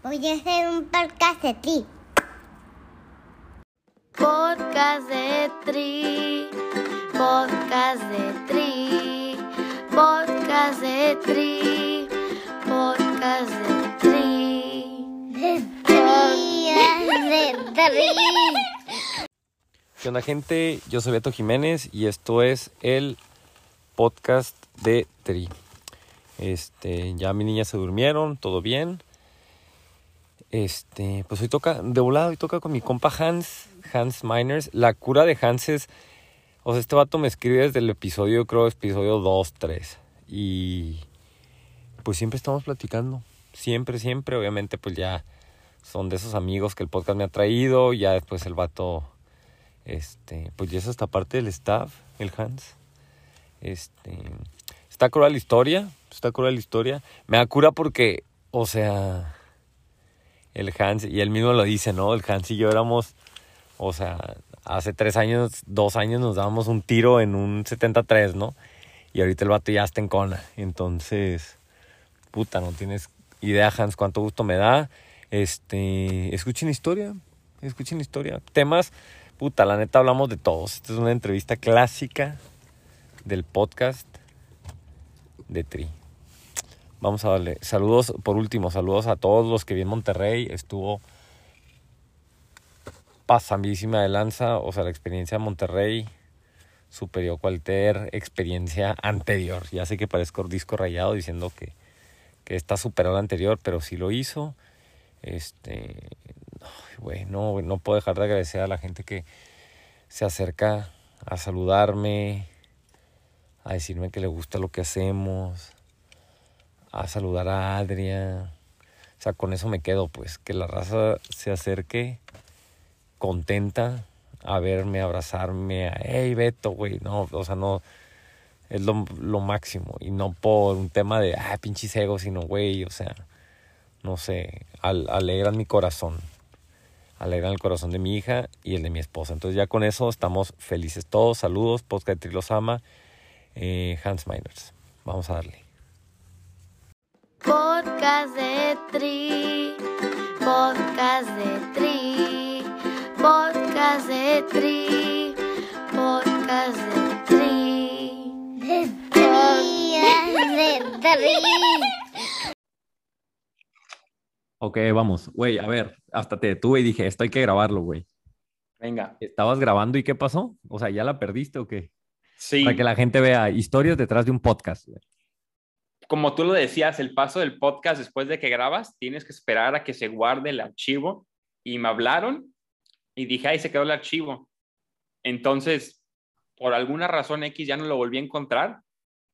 Voy a hacer un podcast de ti. Podcast de Tri, podcast de Tri, podcast de Tri, podcast de Tri. De tri, de tri. ¿Qué onda gente? Yo soy Beto Jiménez y esto es el podcast de Tri. Este, ya mis niñas se durmieron, todo bien. Este, pues hoy toca, de volado, hoy toca con mi compa Hans, Hans Miners. La cura de Hans es, o sea, este vato me escribe desde el episodio, creo, episodio 2, 3. Y pues siempre estamos platicando, siempre, siempre. Obviamente, pues ya son de esos amigos que el podcast me ha traído. Ya después el vato, este, pues ya es hasta parte del staff, el Hans. Este, está cruel la historia, está cruel la historia. Me da cura porque, o sea, el Hans, y él mismo lo dice, ¿no? El Hans y yo éramos, o sea, hace tres años, dos años nos dábamos un tiro en un 73, ¿no? Y ahorita el vato ya está en cona. Entonces, puta, no tienes idea, Hans, cuánto gusto me da. Este, escuchen historia, escuchen historia. Temas, puta, la neta hablamos de todos. Esta es una entrevista clásica del podcast de Tri. Vamos a darle saludos, por último, saludos a todos los que vi en Monterrey. Estuvo pasadísima de lanza, o sea, la experiencia de Monterrey superior cualquier experiencia anterior. Ya sé que parezco disco rayado diciendo que, que está superado la anterior, pero sí lo hizo. Este, güey, no, no puedo dejar de agradecer a la gente que se acerca a saludarme, a decirme que le gusta lo que hacemos, a saludar a Adria. O sea, con eso me quedo, pues, que la raza se acerque contenta a verme, abrazarme, a, hey, Beto, güey, no, o sea, no, es lo, lo máximo. Y no por un tema de, ah, pinches egos, sino, güey, o sea, no sé, al, alegran mi corazón. Alegran el corazón de mi hija y el de mi esposa. Entonces ya con eso estamos felices todos. Saludos, Podcast de Trilosama, eh, Hans Miners. Vamos a darle. Podcast de Tri, podcast de Tri, podcast de Tri, podcast de Tri. De tri, de tri. Ok, vamos. Güey, a ver, hasta te detuve y dije, esto hay que grabarlo, güey. Venga. ¿Estabas grabando y qué pasó? O sea, ¿ya la perdiste o qué? Sí, Para que la gente vea historias detrás de un podcast. güey. Como tú lo decías, el paso del podcast después de que grabas, tienes que esperar a que se guarde el archivo. Y me hablaron y dije, ahí se quedó el archivo. Entonces, por alguna razón X ya no lo volví a encontrar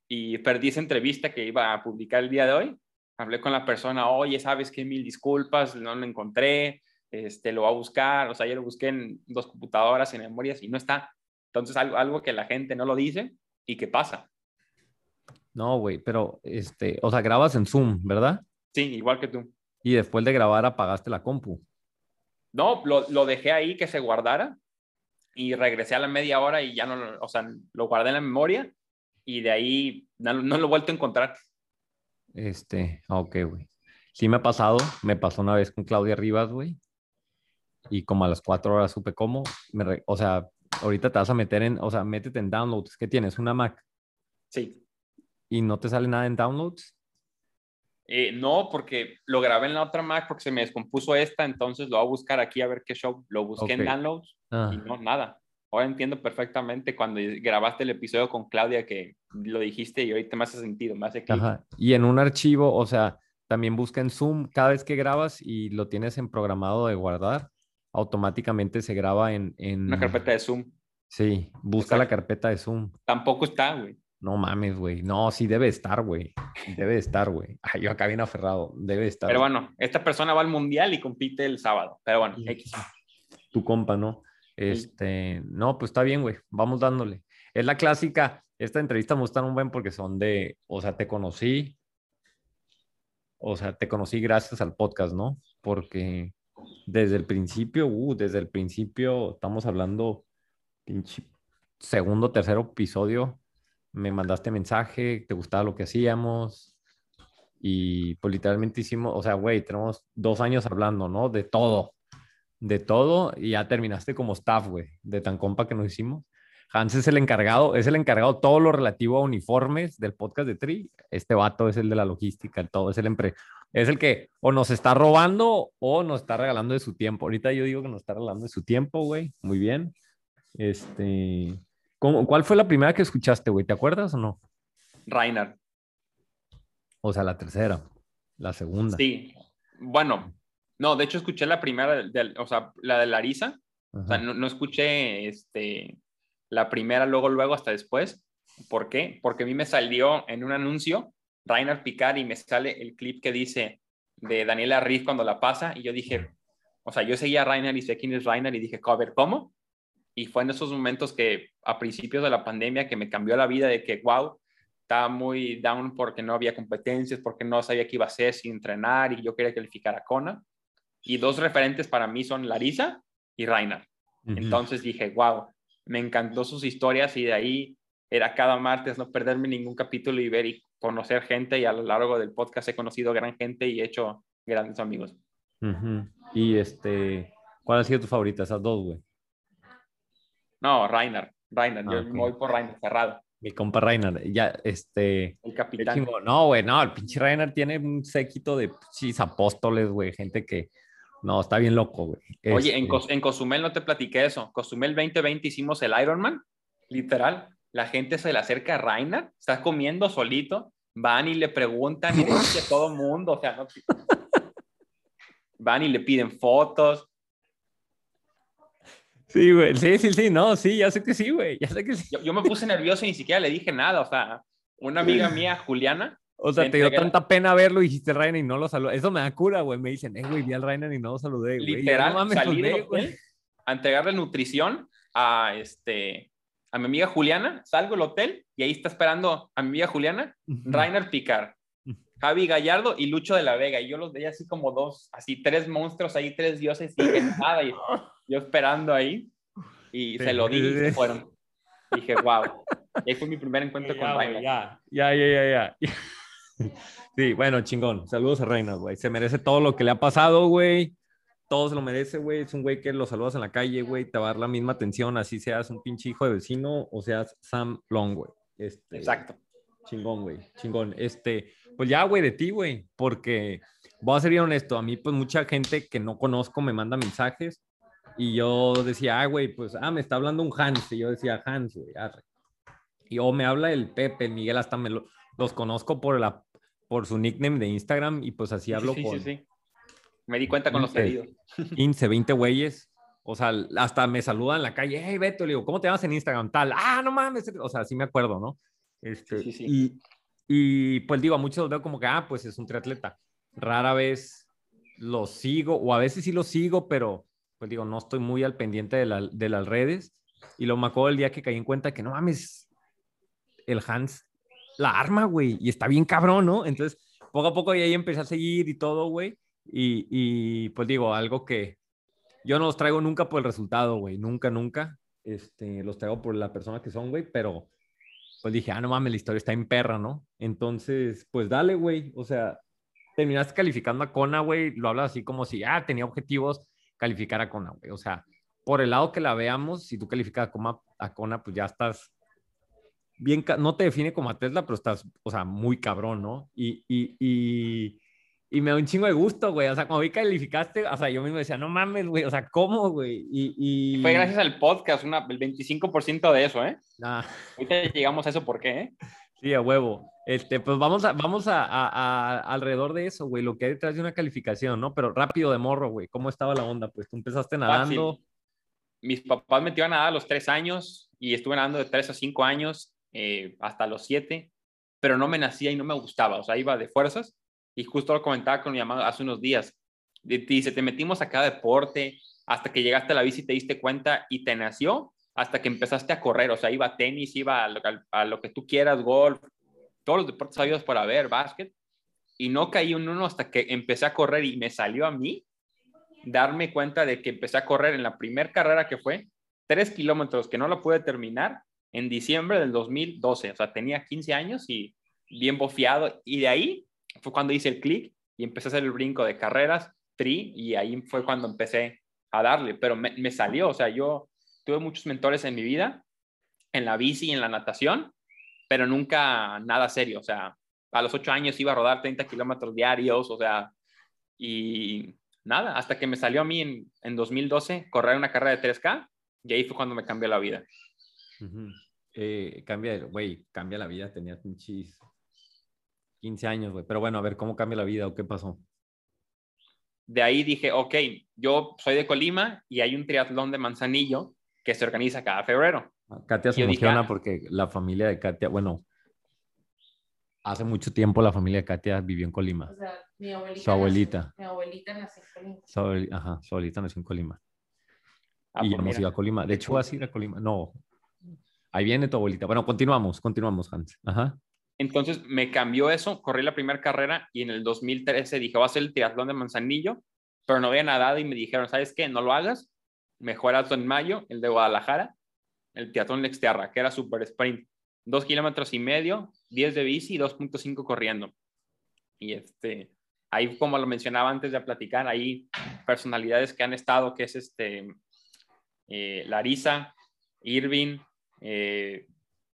y perdí esa entrevista que iba a publicar el día de hoy. Hablé con la persona, oye, sabes qué, mil disculpas, no lo encontré, este, lo voy a buscar. O sea, yo lo busqué en dos computadoras, en memorias y no está. Entonces, algo, algo que la gente no lo dice y que pasa. No, güey, pero, este, o sea, grabas en Zoom, ¿verdad? Sí, igual que tú. Y después de grabar apagaste la compu. No, lo, lo dejé ahí que se guardara y regresé a la media hora y ya no, lo- o sea, lo guardé en la memoria y de ahí no, no lo he vuelto a encontrar. Este, ok, güey. Sí me ha pasado, me pasó una vez con Claudia Rivas, güey. Y como a las cuatro horas supe cómo, me re- o sea, ahorita te vas a meter en, o sea, métete en downloads. ¿Qué tienes? ¿Una Mac? Sí. ¿Y no te sale nada en downloads? Eh, no, porque lo grabé en la otra Mac porque se me descompuso esta, entonces lo voy a buscar aquí a ver qué show. Lo busqué en downloads Ah, y no, nada. Ahora entiendo perfectamente cuando grabaste el episodio con Claudia que lo dijiste y ahorita me hace sentido, me hace clic. Y en un archivo, o sea, también busca en Zoom cada vez que grabas y lo tienes en programado de guardar, automáticamente se graba en... en... Una carpeta de Zoom. Sí, busca la carpeta de Zoom. Tampoco está, güey. No mames, güey. No, sí debe estar, güey. Debe estar, güey. Yo acá bien aferrado. Debe estar. Pero bueno, esta persona va al mundial y compite el sábado. Pero bueno. X. Tu compa, ¿no? Este, no, pues está bien, güey. Vamos dándole. Es la clásica. Esta entrevista me gustan un buen porque son de, o sea, te conocí. O sea, te conocí gracias al podcast, ¿no? Porque desde el principio, uh, desde el principio, estamos hablando, pinche segundo, tercer episodio, me mandaste mensaje, te gustaba lo que hacíamos y pues literalmente hicimos, o sea, güey, tenemos dos años hablando, ¿no? De todo, de todo y ya terminaste como staff, güey, de tan compa que nos hicimos. Hans es el encargado, es el encargado todo lo relativo a uniformes del podcast de Tri. Este vato es el de la logística, todo, es el empre es el que o nos está robando o nos está regalando de su tiempo. Ahorita yo digo que nos está regalando de su tiempo, güey. Muy bien. Este, ¿cómo, ¿cuál fue la primera que escuchaste, güey? ¿Te acuerdas o no? Reiner. O sea, la tercera, la segunda. Sí. Bueno, no, de hecho escuché la primera, del, o sea, la de Larisa. O sea, no, no, escuché este, la primera luego, luego, hasta después. ¿Por qué? Porque a mí me salió en un anuncio Rainer Picard y me sale el clip que dice de Daniela Riz cuando la pasa y yo dije, o sea, yo seguía a Rainer y sé quién es Rainer y dije, a ver, ¿cómo? Y fue en esos momentos que a principios de la pandemia que me cambió la vida de que, wow, estaba muy down porque no había competencias, porque no sabía qué iba a hacer sin entrenar y yo quería calificar a Kona. Y dos referentes para mí son Larisa y Rainer. Entonces dije, wow, me encantó sus historias y de ahí era cada martes no perderme ningún capítulo y ver y conocer gente y a lo largo del podcast he conocido gran gente y he hecho grandes amigos. Y este, ¿cuál ha sido tu favorita? Esas dos, güey. No, Rainer, Rainer, yo Ah, me voy por Rainer, cerrado. Mi compa Reiner, ya, este, El capitán. No, güey, no, el pinche Reiner tiene un séquito de chis apóstoles, güey, gente que, no, está bien loco, güey. Oye, en, Este, Cos- en Cozumel no te platiqué eso. Cozumel 2020 hicimos el Ironman, literal. La gente se le acerca a Rainer, está comiendo solito, van y le preguntan y a todo mundo, o sea, no- van y le piden fotos. Sí, güey, sí, sí, sí, no, sí, ya sé que sí, güey, ya sé que sí. Yo, yo me puse nervioso y ni siquiera le dije nada, o sea, una amiga mía, Juliana, O sea, te dio tanta pena verlo y dijiste Reiner y no lo saludé. Eso me da cura, güey. Me dicen, eh, güey, vi al Reiner y no lo saludé, güey. Literal, no mames, salí güey. hotel a entregarle nutrición a, este, a mi amiga Juliana, salgo del hotel y ahí está esperando a mi amiga Juliana, Rainer Picard, Javi Gallardo y Lucho de la Vega. Y yo los veía así como dos, así tres monstruos ahí, tres dioses y nada. Y yo esperando ahí y se lo di y se fueron. Dije, wow. Y ahí fue mi primer encuentro Ya, con Rainer. ya, ya, ya, ya, ya. Sí, bueno, chingón. Saludos a Reina, güey. Se merece todo lo que le ha pasado, güey. Todo se lo merece, güey. Es un güey que lo saludas en la calle, güey. Te va a dar la misma atención, así seas un pinche hijo de vecino o seas Sam Long, güey. Este, Exacto. Chingón, güey. Chingón. Este, pues ya, güey, de ti, güey. Porque voy a ser bien honesto. A mí, pues, mucha gente que no conozco me manda mensajes. Y yo decía, ah, güey, pues, ah, me está hablando un Hans. Y yo decía, Hans, güey, arre. Y o me habla el Pepe, el Miguel, hasta me lo- los conozco por, la, por su nickname de Instagram. Y pues así hablo sí, con sí, sí. Me di cuenta con los pedidos. 15, 20 güeyes. O sea, hasta me saludan en la calle, hey Beto, le digo, ¿cómo te llamas en Instagram? Tal, ah, no mames, o sea, sí me acuerdo, ¿no? Este, Sí, sí, sí. Y, y pues digo, a muchos los veo como que, ah, pues es un triatleta. Rara vez lo sigo, o a veces sí lo sigo, pero pues digo, no estoy muy al pendiente de, la- de las redes. Y lo me acuerdo el día que caí en cuenta que no mames, el Hans la arma, güey, y está bien cabrón, ¿no? Entonces, poco a poco ahí empecé a seguir y todo, güey. Y, y pues digo, algo que yo no los traigo nunca por el resultado, güey, nunca, nunca. Este, los traigo por la persona que son, güey, pero pues dije, ah, no mames, la historia está en perra, ¿no? Entonces, pues dale, güey, o sea, terminaste calificando a Kona, güey, lo hablas así como si, ah, tenía objetivos calificar a Kona, güey, o sea, por el lado que la veamos, si tú calificas a, Coma- a Kona, pues ya estás bien, no te define como a Tesla, pero estás, o sea, muy cabrón, ¿no? Y, y, y, y me da un chingo de gusto, güey. O sea, cuando vi que calificaste, o sea, yo mismo decía, no mames, güey, o sea, ¿cómo, güey? Y, y... Fue gracias al podcast, una, el 25% de eso, ¿eh? Ah, Ahorita llegamos a eso, ¿por qué? Eh? sí, a huevo. Este, pues vamos a, vamos a, a- a- alrededor de eso, güey, lo que hay detrás de una calificación, ¿no? Pero rápido de morro, güey, ¿cómo estaba la onda? Pues tú empezaste nadando. Fácil. Mis papás me metieron a nadar a los tres años y estuve nadando de tres a cinco años eh, hasta los siete, pero no me nacía y no me gustaba, o sea, iba de fuerzas y justo lo comentaba con mi mamá hace unos días. Dice, te metimos a cada deporte hasta que llegaste a la bici y te diste cuenta y te nació hasta que empezaste a correr, o sea, iba a tenis, iba a lo, a lo que tú quieras, golf, todos los deportes sabidos para ver, básquet, y no caí en uno hasta que empecé a correr y me salió a mí darme cuenta de que empecé a correr en la primera carrera que fue tres kilómetros que no la pude terminar en diciembre del 2012. O sea, tenía 15 años y bien bofiado. Y de ahí fue cuando hice el clic y empecé a hacer el brinco de carreras, tri, y ahí fue cuando empecé a darle, pero me, salió, o sea, yo tuve muchos mentores en mi vida, en la bici y en la natación, pero nunca nada serio, o sea, a los ocho años iba a rodar 30 kilómetros diarios, o sea, y nada, hasta que me salió a mí en, en 2012 correr una carrera de 3K, y ahí fue cuando me cambió la vida. Ujú. Eh, cambia, güey, cambia la vida, tenías pinches 15 años, güey. Pero bueno, a ver, ¿cómo cambia la vida o qué pasó? De ahí dije, ok, yo soy de Colima y hay un triatlón de Manzanillo que se organiza cada febrero. Katia se Yo dije, emociona ah. porque la familia de Katia, bueno, hace mucho tiempo la familia de Katia vivió en Colima. O sea, mi abuelita. Su abuelita. nació- mi abuelita nació en Colima. Su, abueli- ajá, su abuelita nació en Colima. Ah, y pues hemos mira. ido a Colima. De hecho, vas a ir a Colima. No. Ahí viene tu abuelita. Bueno, continuamos, continuamos, Hans. Ajá. Entonces me cambió eso, corrí la primera carrera y en el 2013 dije, voy a hacer el triatlón de Manzanillo, pero no había nadado y me dijeron, ¿sabes qué? No lo hagas, mejor hazlo en mayo, el de Guadalajara, el triatlón de Exterra, que era super sprint, dos kilómetros y medio, 10 de bici y 2.5 corriendo. Y este, ahí como lo mencionaba antes de platicar, ahí personalidades que han estado, que es este, eh, Larisa, Irving, eh,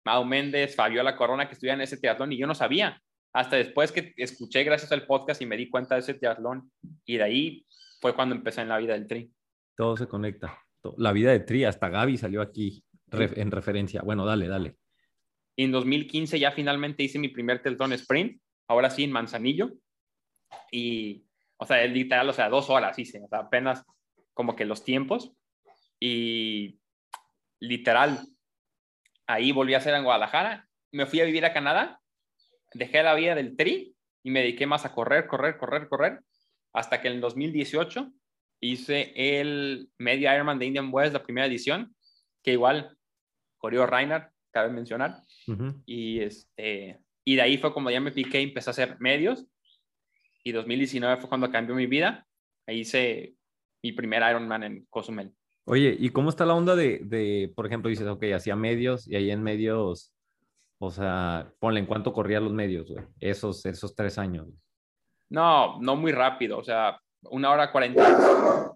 Mau Méndez, Fabiola Corona, que estuvieron en ese triatlón y yo no sabía. Hasta después que escuché gracias al podcast y me di cuenta de ese triatlón y de ahí fue cuando empecé en la vida del tri. Todo se conecta. La vida de Tri, hasta Gaby salió aquí en referencia. Bueno, dale, dale. En 2015 ya finalmente hice mi primer triatlón sprint, ahora sí en Manzanillo. Y, o sea, literal, o sea, dos horas hice, o sea, apenas como que los tiempos. Y literal, ahí volví a hacer en Guadalajara. Me fui a vivir a Canadá, dejé la vida del tri y me dediqué más a correr, correr, correr, correr, hasta que en el 2018 hice el Media Ironman de Indian West, la primera edición, que igual corrió Reinhardt, cabe mencionar. Y, este, y de ahí fue como ya me piqué y empecé a hacer medios. Y 2019 fue cuando cambió mi vida. Ahí hice mi primer Ironman en Cozumel. Oye, ¿y cómo está la onda de, de, por ejemplo, dices, ok, hacía medios y ahí en medios, o sea, ponle en cuánto corría los medios, güey, esos, esos tres años. güey? No, no muy rápido. O sea, una hora 40,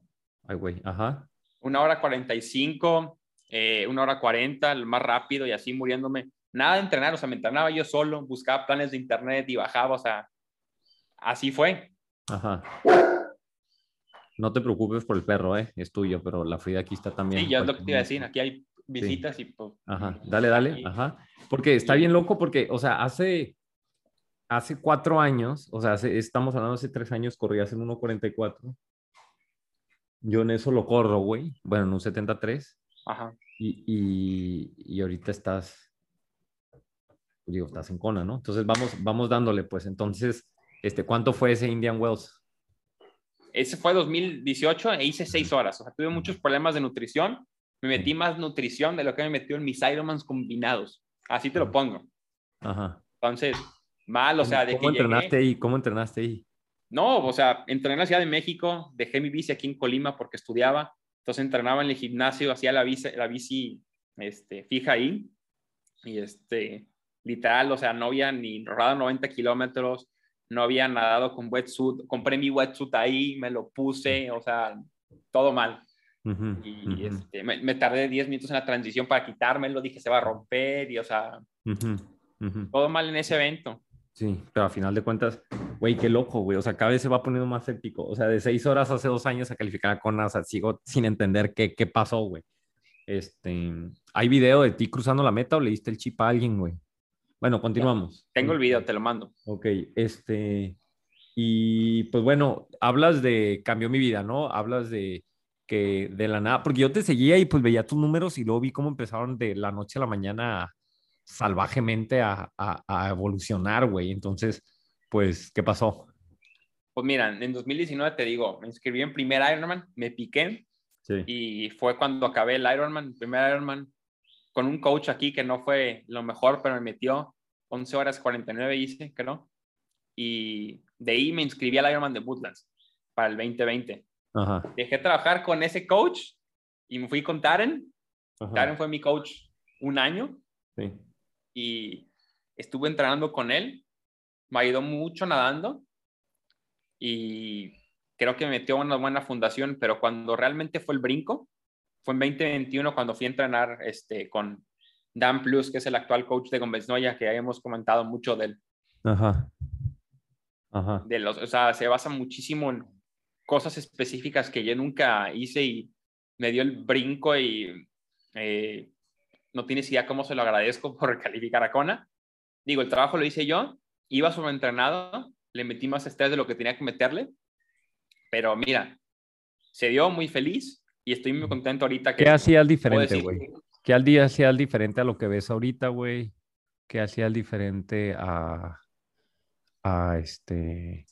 Ay, güey, ajá. una hora 45, eh, una hora 40, el más rápido y así muriéndome. Nada de entrenar, o sea, me entrenaba yo solo, buscaba planes de internet y bajaba, o sea, así fue. Ajá. No te preocupes por el perro, ¿eh? Es tuyo, pero la Frida aquí está también. Sí, ya es lo que te iba a decir. Aquí hay visitas y pues. Ajá, dale, dale, aquí- ajá. Porque está bien loco porque, o sea, hace, hace cuatro años, o sea, hace- estamos hablando hace tres años, corrías en 1.44. Yo en eso lo corro, güey. Bueno, en un 73. Ajá. Y, y, y ahorita estás, digo, estás en Kona, ¿no? Entonces vamos, vamos dándole, pues. Entonces, este, ¿cuánto fue ese Indian Wells? Ese fue 2018 e hice seis horas. O sea, tuve muchos problemas de nutrición. Me metí más nutrición de lo que me metió en mis Ironmans combinados. Así te lo pongo. Ajá. Entonces, mal, o sea, de ¿Cómo que entrenaste llegué- ahí? ¿Cómo entrenaste ahí? No, o sea, entrené en la Ciudad de México, dejé mi bici aquí en Colima porque estudiaba. Entonces entrenaba en el gimnasio, hacía la bici, la bici este, fija ahí. Y este, literal, o sea, no había ni rodado 90 kilómetros, no había nadado con wetsuit. Compré mi wetsuit ahí, me lo puse, o sea, todo mal. Ujú, Y ujú, este, me, me tardé 10 minutos en la transición para quitármelo, dije se va a romper y, o sea, ujú, ujú. todo mal en ese evento. Sí, pero a final de cuentas, güey, qué loco, güey. O sea, cada vez se va poniendo más épico. O sea, de seis horas hace dos años a calificar a sea, sigo sin entender qué, qué pasó, güey. Este, ¿hay video de ti cruzando la meta o le diste el chip a alguien, güey? Bueno, continuamos. Tengo el video, te lo mando. Ok, este, y pues bueno, hablas de cambió mi vida, ¿no? Hablas de que de la nada, porque yo te seguía y pues veía tus números y luego vi cómo empezaron de la noche a la mañana salvajemente a, a, a evolucionar, güey. Entonces, pues, ¿qué pasó? Pues mira, en 2019 te digo, me inscribí en primer Ironman, me piqué Sí. y fue cuando acabé el Ironman, el primer Ironman, con un coach aquí que no fue lo mejor, pero me metió 11 horas 49 hice, creo. Y de ahí me inscribí al Ironman de Woodlands para el 2020. Ajá. Dejé trabajar con ese coach y me fui con Taren. ajá, Taren fue mi coach un año sí. Y estuve entrenando con él me ayudó mucho nadando y creo que me metió una buena fundación, pero cuando realmente fue el brinco, fue en 2021 cuando fui a entrenar este, con Dan Plus, que es el actual coach de Gómez Noya, que ya hemos comentado mucho del, Ajá. Ajá. de los, o sea, se basa muchísimo en cosas específicas que yo nunca hice y me dio el brinco y eh, no tienes idea cómo se lo agradezco por calificar a Kona. Digo, el trabajo lo hice yo, iba sobreentrenado, le metí más estrés de lo que tenía que meterle, pero mira, se dio muy feliz y estoy muy contento ahorita que ¿Qué hacías diferente, güey? ¿Qué al día hacías diferente a lo que ves ahorita, güey? ¿Qué hacías diferente a, a este,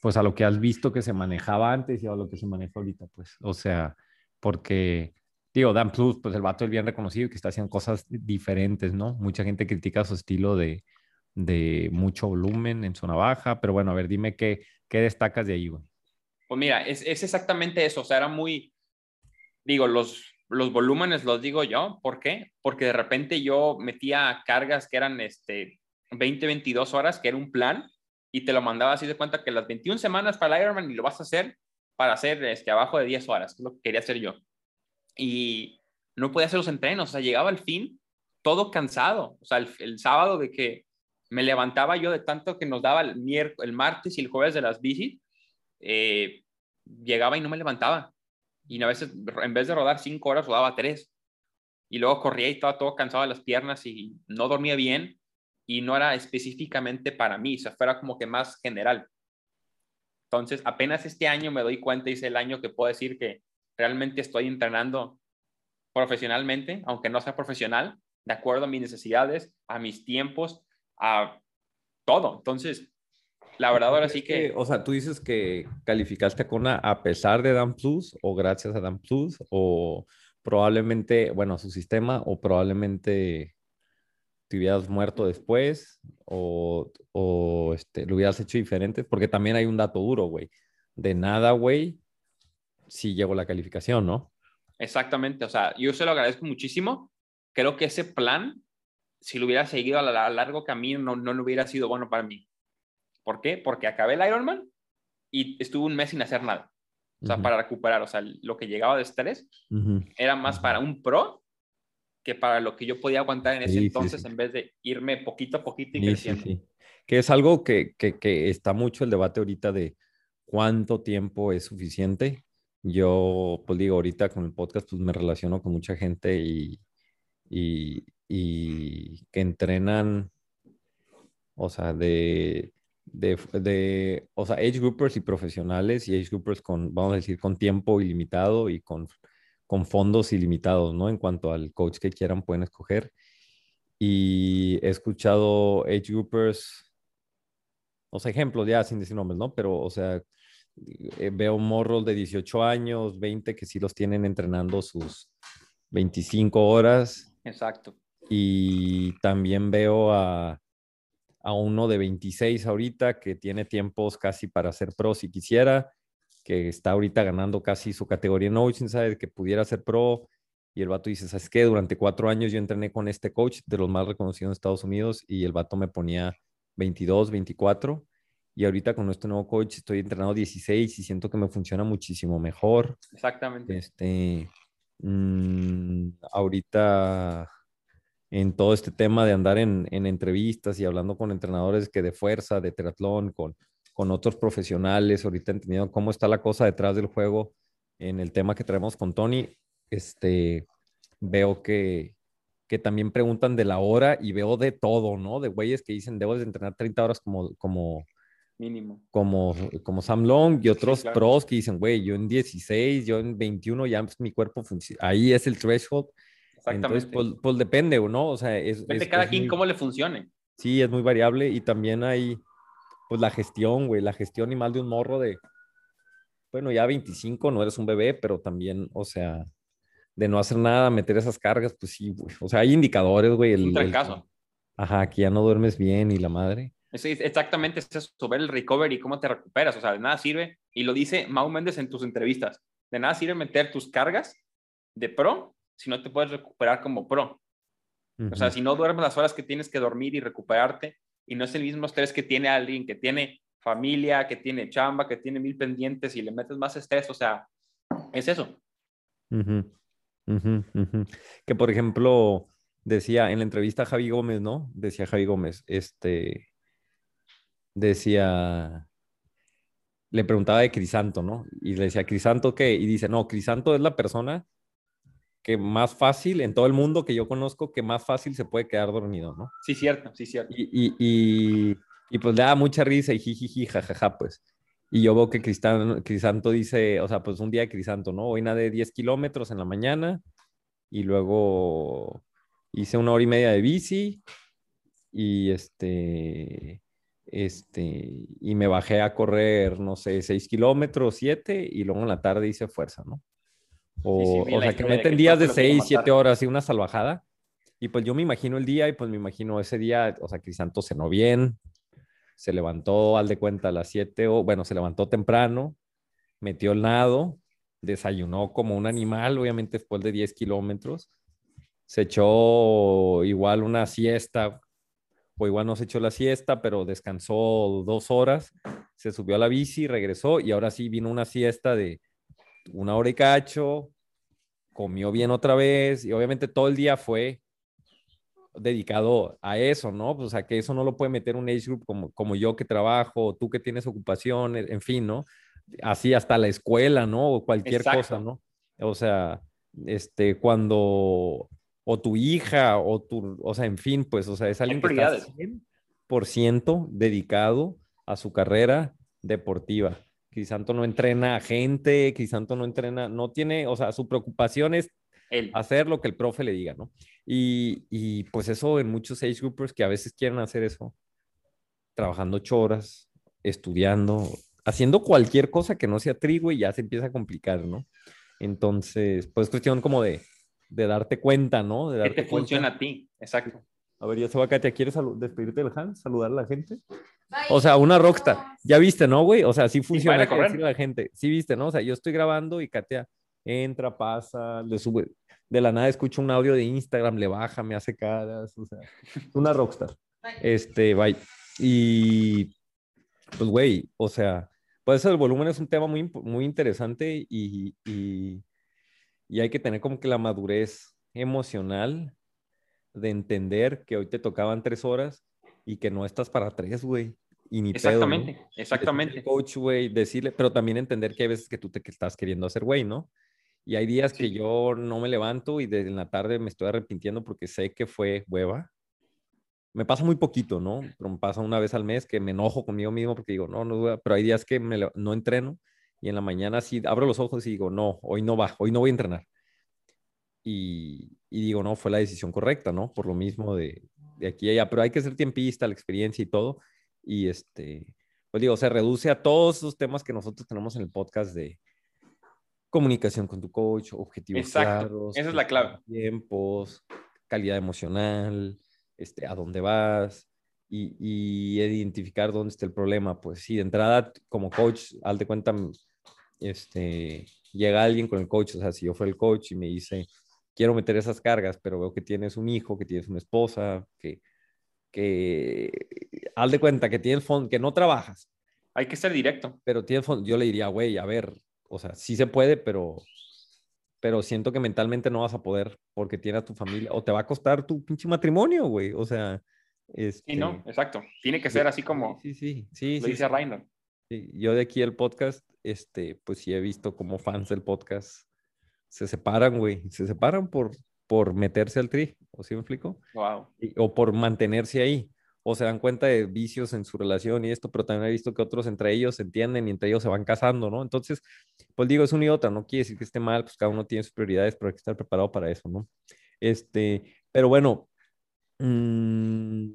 pues a lo que has visto que se manejaba antes y a lo que se maneja ahorita, pues? O sea, porque, digo, Dan Plus, pues el vato es bien reconocido y que está haciendo cosas diferentes, ¿no? Mucha gente critica su estilo de, de mucho volumen en zona baja, pero bueno, a ver, dime qué, qué destacas de ahí, güey. Pues mira, es, es exactamente eso, o sea, era muy, digo, los, los volúmenes los digo yo, ¿por qué? Porque de repente yo metía cargas que eran este, 20, 22 horas, que era un plan, y te lo mandaba así de cuenta que las 21 semanas para el Ironman y lo vas a hacer para hacer este, abajo de 10 horas, es lo que quería hacer yo. Y no podía hacer los entrenos, o sea, llegaba al fin todo cansado, o sea, el, sábado de que me levantaba yo de tanto que nos daba el, el martes y el jueves de las bicis, eh, llegaba y no me levantaba. Y a veces, en vez de rodar cinco horas, rodaba tres. Y luego corría y estaba todo cansado de las piernas y no dormía bien. Y no era específicamente para mí, o sea, fuera como que más general. Entonces, apenas este año me doy cuenta, y es el año que puedo decir que realmente estoy entrenando profesionalmente, aunque no sea profesional, de acuerdo a mis necesidades, a mis tiempos, a todo. Entonces, la verdad, ahora sí que... O sea, tú dices que calificaste a Kona a pesar de Dan Plus o gracias a Dan Plus o probablemente, bueno, a su sistema o probablemente te hubieras muerto después o, o este, lo hubieras hecho diferente, porque también hay un dato duro, güey. De nada, güey, sí llegó la calificación, ¿no? Exactamente, o sea, yo se lo agradezco muchísimo. Creo que ese plan, si lo hubiera seguido a, la- a largo camino, no, no lo hubiera sido bueno para mí. ¿Por qué? Porque acabé el Ironman y estuve un mes sin hacer nada. O sea, para recuperar, o sea, lo que llegaba de estrés era más para un pro que para lo que yo podía aguantar en ese Sí, entonces sí. en vez de irme poquito a poquito y creciendo. Que es algo que, que, que está mucho el debate ahorita de cuánto tiempo es suficiente. Yo, pues digo, ahorita con el podcast, pues me relaciono con mucha gente y, y, que entrenan, o sea, de, de, de, o sea, age groupers y profesionales y age groupers con, vamos a decir, con tiempo ilimitado y con, con fondos ilimitados, ¿no? En cuanto al coach que quieran, pueden escoger. Y he escuchado age groupers, o sea, ejemplos ya sin decir nombres, ¿no? Pero, o sea, veo morros de 18 años, 20 que sí los tienen entrenando sus 25 horas Exacto. y también veo a, a uno de 26 ahorita que tiene tiempos casi para ser pro si quisiera, que está ahorita ganando casi su categoría en Oceanside, que pudiera ser pro. Y el vato dice, ¿sabes qué? Durante cuatro años yo entrené con este coach de los más reconocidos en Estados Unidos y el vato me ponía 22, 24. Y ahorita con este nuevo coach estoy entrenando 16 y siento que me funciona muchísimo mejor. Exactamente. Este, mm, ahorita en todo este tema de andar en, en entrevistas y hablando con entrenadores que de fuerza, de triatlón, con, con otros profesionales, ahorita entendiendo cómo está la cosa detrás del juego en el tema que traemos con Tony, este, veo que, que también preguntan de la hora y veo de todo, ¿no? De güeyes que dicen, debo de entrenar 30 horas como, como, Mínimo. como, como Sam Long y otros claro. pros que dicen, güey, yo en 16, yo en 21, ya pues, mi cuerpo funciona. Ahí es el threshold. Exactamente. Entonces, pues, pues depende, ¿no? O sea, es. Depende es- cada es quien muy- cómo le funcione. Sí, es muy variable y también hay, pues la gestión, güey, la gestión y más de un morro de, bueno, ya 25, no eres un bebé, pero también, o sea, de no hacer nada, meter esas cargas, pues sí, güey. O sea, hay indicadores, güey. El- el- trancazo. Ajá, que ya no duermes bien y la madre. Es- exactamente es eso, ver el recovery y cómo te recuperas. O sea, de nada sirve, y lo dice Mau Méndez en tus entrevistas, de nada sirve meter tus cargas de pro si no te puedes recuperar como pro. O sea, si no duermes las horas que tienes que dormir y recuperarte, y no es el mismo estrés que tiene alguien que tiene familia, que tiene chamba, que tiene mil pendientes y le metes más estrés, o sea, es eso. Que por ejemplo, decía en la entrevista a Javi Gómez, ¿no? Decía Javi Gómez, este, decía, le preguntaba de Crisanto, ¿no? Y le decía, ¿Crisanto qué? Y dice, no, Crisanto es la persona que más fácil en todo el mundo que yo conozco, que más fácil se puede quedar dormido, ¿no? Sí, cierto, sí, cierto. Y, y, y, y pues le da mucha risa y jijiji, jajaja, pues. Y yo veo que Cristan- Crisanto dice, o sea, pues un día de Crisanto, ¿no? Hoy nadé 10 kilómetros en la mañana y luego hice una hora y media de bici y este, este, y me bajé a correr, no sé, 6 kilómetros, 7 y luego en la tarde hice fuerza, ¿no? O, Sí, sí, o sea, que meten días de profe lo quiere 6, 7 matar. horas y una salvajada. Y pues yo me imagino el día y pues me imagino ese día, o sea, Crisanto cenó bien, se levantó al de cuenta a las 7 o bueno, se levantó temprano, metió el nado, desayunó como un animal, obviamente después de 10 kilómetros, se echó igual una siesta, o igual no se echó la siesta, pero descansó dos horas, se subió a la bici, regresó y ahora sí vino una siesta de una hora y cacho, comió bien otra vez y obviamente todo el día fue dedicado a eso, ¿no? Pues a que eso no lo puede meter un age group como, como yo que trabajo, tú que tienes ocupaciones, en fin, ¿no? Así hasta la escuela, ¿no? O cualquier Exacto. cosa, ¿no? O sea, este, cuando, o tu hija, o tu, o sea, en fin, pues, o sea, es alguien que está prioridades. 100% dedicado a su carrera deportiva. Crisanto no entrena a gente, Crisanto no entrena, no tiene, o sea, su preocupación es Él. hacer lo que el profe le diga, ¿no? Y, y pues eso en muchos age groupers que a veces quieren hacer eso, trabajando ocho horas, estudiando, haciendo cualquier cosa que no sea trigo y ya se empieza a complicar, ¿no? Entonces, pues es cuestión como de, de darte cuenta, ¿no? De ¿Qué darte te funciona cuenta. a ti? Exacto. A ver, ya se va Katia, ¿quieres despedirte del Hans? ¿Saludar a la gente? O sea, una rockstar. Ya viste, ¿no, güey? O sea, sí funciona para hay que correr. decirle a la gente. Sí viste, ¿no? O sea, yo estoy grabando y Katia entra, pasa, le sube. De la nada escucho un audio de Instagram, le baja, me hace caras. O sea, una rockstar. Este, bye. Y pues, güey, o sea, pues eso el volumen es un tema muy, muy interesante y, y, y hay que tener como que la madurez emocional de entender que hoy te tocaban tres horas y que no estás para tres, güey. Y ni pedo, ¿no? Exactamente, exactamente. coach, güey, decirle, pero también entender que hay veces que tú te que estás queriendo hacer, güey, ¿no? Y hay días que yo no me levanto y de en la tarde me estoy arrepintiendo porque sé que fue hueva. Me pasa muy poquito, ¿no? Pero me pasa una vez al mes que me enojo conmigo mismo porque digo, no, no, voy a-". pero hay días que me no entreno y en la mañana sí abro los ojos y digo, no, hoy no va, hoy no voy a entrenar. Y, y digo, no, fue la decisión correcta, ¿no? Por lo mismo de, de aquí a allá, pero hay que ser tiempista, la experiencia y todo. Y este, pues digo, se reduce a todos esos temas que nosotros tenemos en el podcast de comunicación con tu coach, objetivos Exacto, claros, esa es la clave. tiempos, calidad emocional, este, a dónde vas y, y identificar dónde está el problema. Pues sí, de entrada, como coach, al de cuenta, este, llega alguien con el coach, o sea, si yo fuera el coach y me dice, quiero meter esas cargas, pero veo que tienes un hijo, que tienes una esposa, que, que, haz de cuenta que tienes fondo, que no trabajas, Hay que ser directo. pero tienes fondo, yo le diría, güey, a ver, o sea, sí se puede, pero, pero siento que mentalmente no vas a poder porque tienes a tu familia, o te va a costar tu pinche matrimonio, güey, o sea, este, Sí, no, exacto. Tiene que ser así como Sí, sí, sí, lo sí, dice sí. Reiner. Sí, Yo de aquí el podcast, este, pues sí he visto como fans del podcast se separan, güey, se separan por, por meterse al tri, ¿o sí me explico? Wow. Y- o por mantenerse ahí, o se dan cuenta de vicios en su relación y esto, pero también he visto que otros entre ellos se entienden y entre ellos se van casando, ¿no? Entonces, pues digo, es una y otra, no quiere decir que esté mal, pues cada uno tiene sus prioridades, pero hay que estar preparado para eso, ¿no? Este, pero bueno, mm,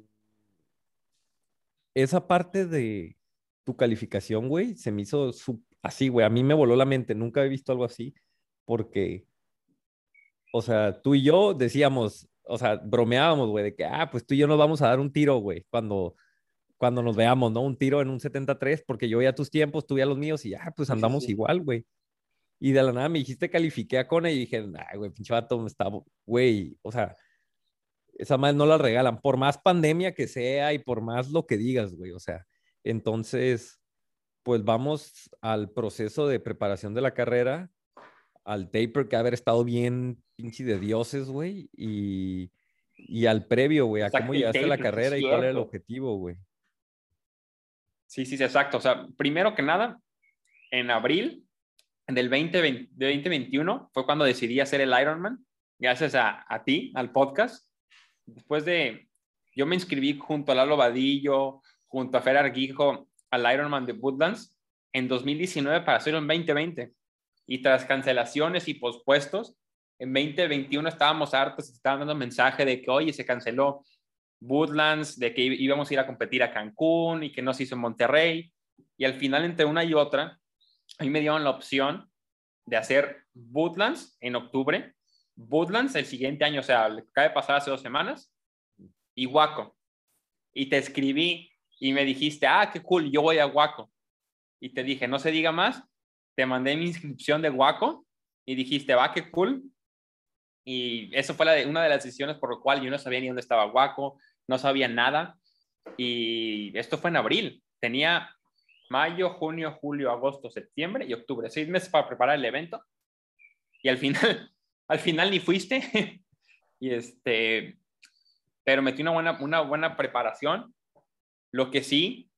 esa parte de tu calificación, güey, se me hizo así, güey, a mí me voló la mente, nunca he visto algo así, porque, o sea, tú y yo decíamos, o sea, bromeábamos, güey, de que, ah, pues tú y yo nos vamos a dar un tiro, güey, cuando, cuando nos veamos, ¿no? Un tiro en un 73, porque yo ya tus tiempos, tú ya los míos, y ya, pues Sí, sí, andamos sí. igual, güey. Y de la nada me dijiste califiqué a Cone y dije, ay, güey, pinche vato, me está, güey, o sea, esa madre no la regalan, por más pandemia que sea y por más lo que digas, güey. O sea, entonces, pues vamos al proceso de preparación de la carrera, al taper que ha haber estado bien pinche de dioses, güey, y, y al previo, güey, a Exacto, cómo llegaste a la carrera y cuál era el objetivo, güey. Sí, sí, sí, exacto. O sea, primero que nada, en abril del 2020 de 2021 fue cuando decidí hacer el Ironman, gracias a, a ti, al podcast. Después de, yo me inscribí junto a Lalo Vadillo, junto a Fer Arguijo, al Ironman de Woodlands en 2019 para hacerlo en 2020. Y tras cancelaciones y pospuestos, en 2021 estábamos hartos, estaban dando mensaje de que, oye, se canceló Woodlands, de que íbamos a ir a competir a Cancún y que no se hizo en Monterrey. Y al final, entre una y otra, a mí me dieron la opción de hacer Woodlands en octubre, Woodlands el siguiente año, o sea, acaba de pasar hace dos semanas, y Waco. Y te escribí y me dijiste, ah, qué cool, yo voy a Waco. Y te dije, no se diga más, te mandé mi inscripción de Waco y dijiste, va, qué cool. Y eso fue la de, una de las decisiones por lo cual yo no sabía ni dónde estaba Waco, no sabía nada. Y esto fue en abril. Tenía mayo, junio, julio, agosto, septiembre y octubre. Seis meses para preparar el evento. Y al final, al final ni fuiste. y este, pero metí una buena, una buena preparación. Lo que sí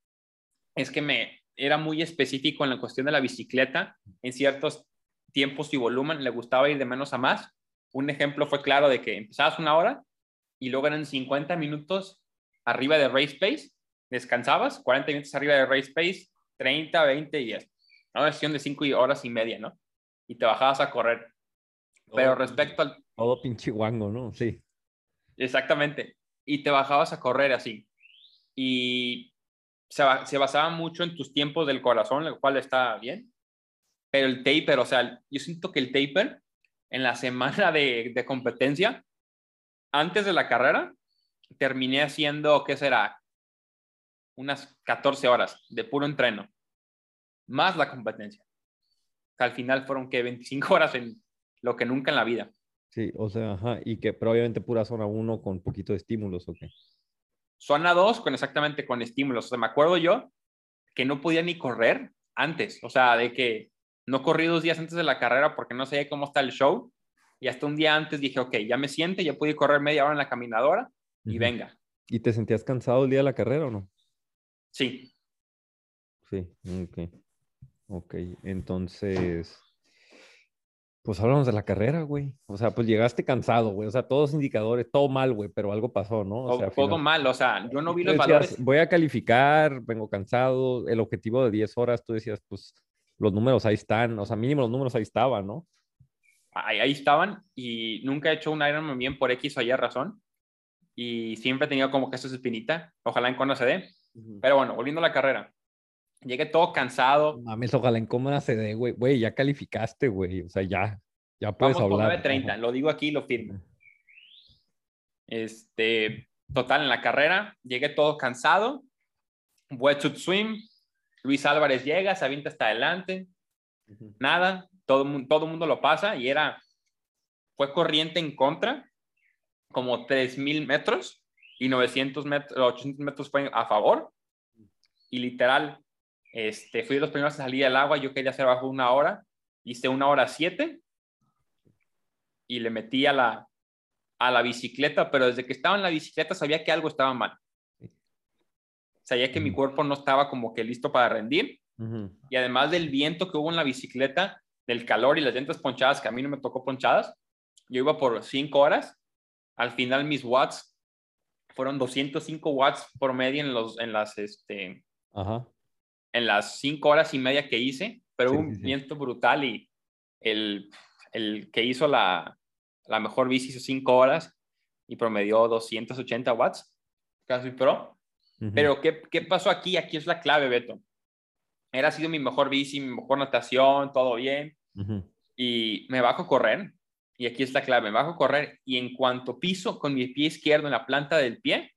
es que me era muy específico en la cuestión de la bicicleta. En ciertos tiempos y volumen le gustaba ir de menos a más. Un ejemplo fue claro de que empezabas una hora y luego eran 50 minutos arriba de race pace, descansabas, 40 minutos arriba de race pace, 30, 20 y 10. Una sesión de 5 horas y media, ¿no? Y te bajabas a correr. Pero Todo- respecto al... Todo pinche guango, ¿no? Sí. Exactamente. Y te bajabas a correr así. Y se, se basaba mucho en tus tiempos del corazón, lo cual está bien. Pero el taper, o sea, yo siento que el taper en la semana de, de competencia, antes de la carrera, terminé haciendo, ¿qué será? Unas 14 horas de puro entreno, más la competencia. Al final fueron que 25 horas en lo que nunca en la vida. Sí, o sea, ajá, y que probablemente pura zona 1 con poquito de estímulos, ¿o qué? Zona 2 con exactamente con estímulos. O sea, me acuerdo yo que no podía ni correr antes. O sea, de que no corrí dos días antes de la carrera porque no sabía cómo está el show. Y hasta un día antes dije, ok, ya me siente, ya pude correr media hora en la caminadora y venga. ¿Y te sentías cansado el día de la carrera o no? Sí, Sí, ok. Ok, entonces, pues hablamos de la carrera, güey. O sea, pues llegaste cansado, güey. O sea, todos indicadores, todo mal, güey, pero algo pasó, ¿no? O sea, todo final- mal. O sea, yo no vi los decías, valores. Voy a calificar, vengo cansado. El objetivo de 10 horas, tú decías, pues los números ahí están. O sea, mínimo los números ahí estaban, ¿no? Ahí, ahí estaban y nunca he hecho un Ironman bien por X o Y razón. Y siempre he tenido como que esa espinita. Ojalá en cuando se dé. Pero bueno, volviendo a la carrera. Llegué todo cansado. Mames, ojalá en cómoda se dé, güey. Güey, ya calificaste, güey. O sea, ya, ya puedes Vamos hablar. 9.30, Ajá. lo digo aquí lo firmo. Este, total, en la carrera llegué todo cansado. Wetsuit swim. Luis Álvarez llega, se avienta hasta adelante. Nada, todo el todo mundo lo pasa y era, fue corriente en contra, como 3.000 metros y 900 metros, 800 metros fue a favor. Y literal, este, fui de los primeros a salir del agua, yo quería hacer bajo una hora, hice una hora siete y le metí a la, a la bicicleta, pero desde que estaba en la bicicleta sabía que algo estaba mal. Sabía que mi Ujú. cuerpo no estaba como que listo para rendir y además del viento que hubo en la bicicleta, del calor y las llantas ponchadas, que a mí no me tocó ponchadas, yo iba por 5 horas. Al final mis watts fueron 205 watts por medio en, los, en las, este, Ajá. En las 5 horas y media que hice, pero Sí, hubo un sí, sí. viento brutal y el, el que hizo la, la mejor bici hizo 5 horas y promedió 280 watts, casi pro. Pero ¿qué, ¿qué pasó aquí? Aquí es la clave, Beto. Era sido mi mejor bici, mi mejor natación, todo bien. Y me bajo a correr. Y aquí es la clave. Me bajo a correr y en cuanto piso con mi pie izquierdo en la planta del pie,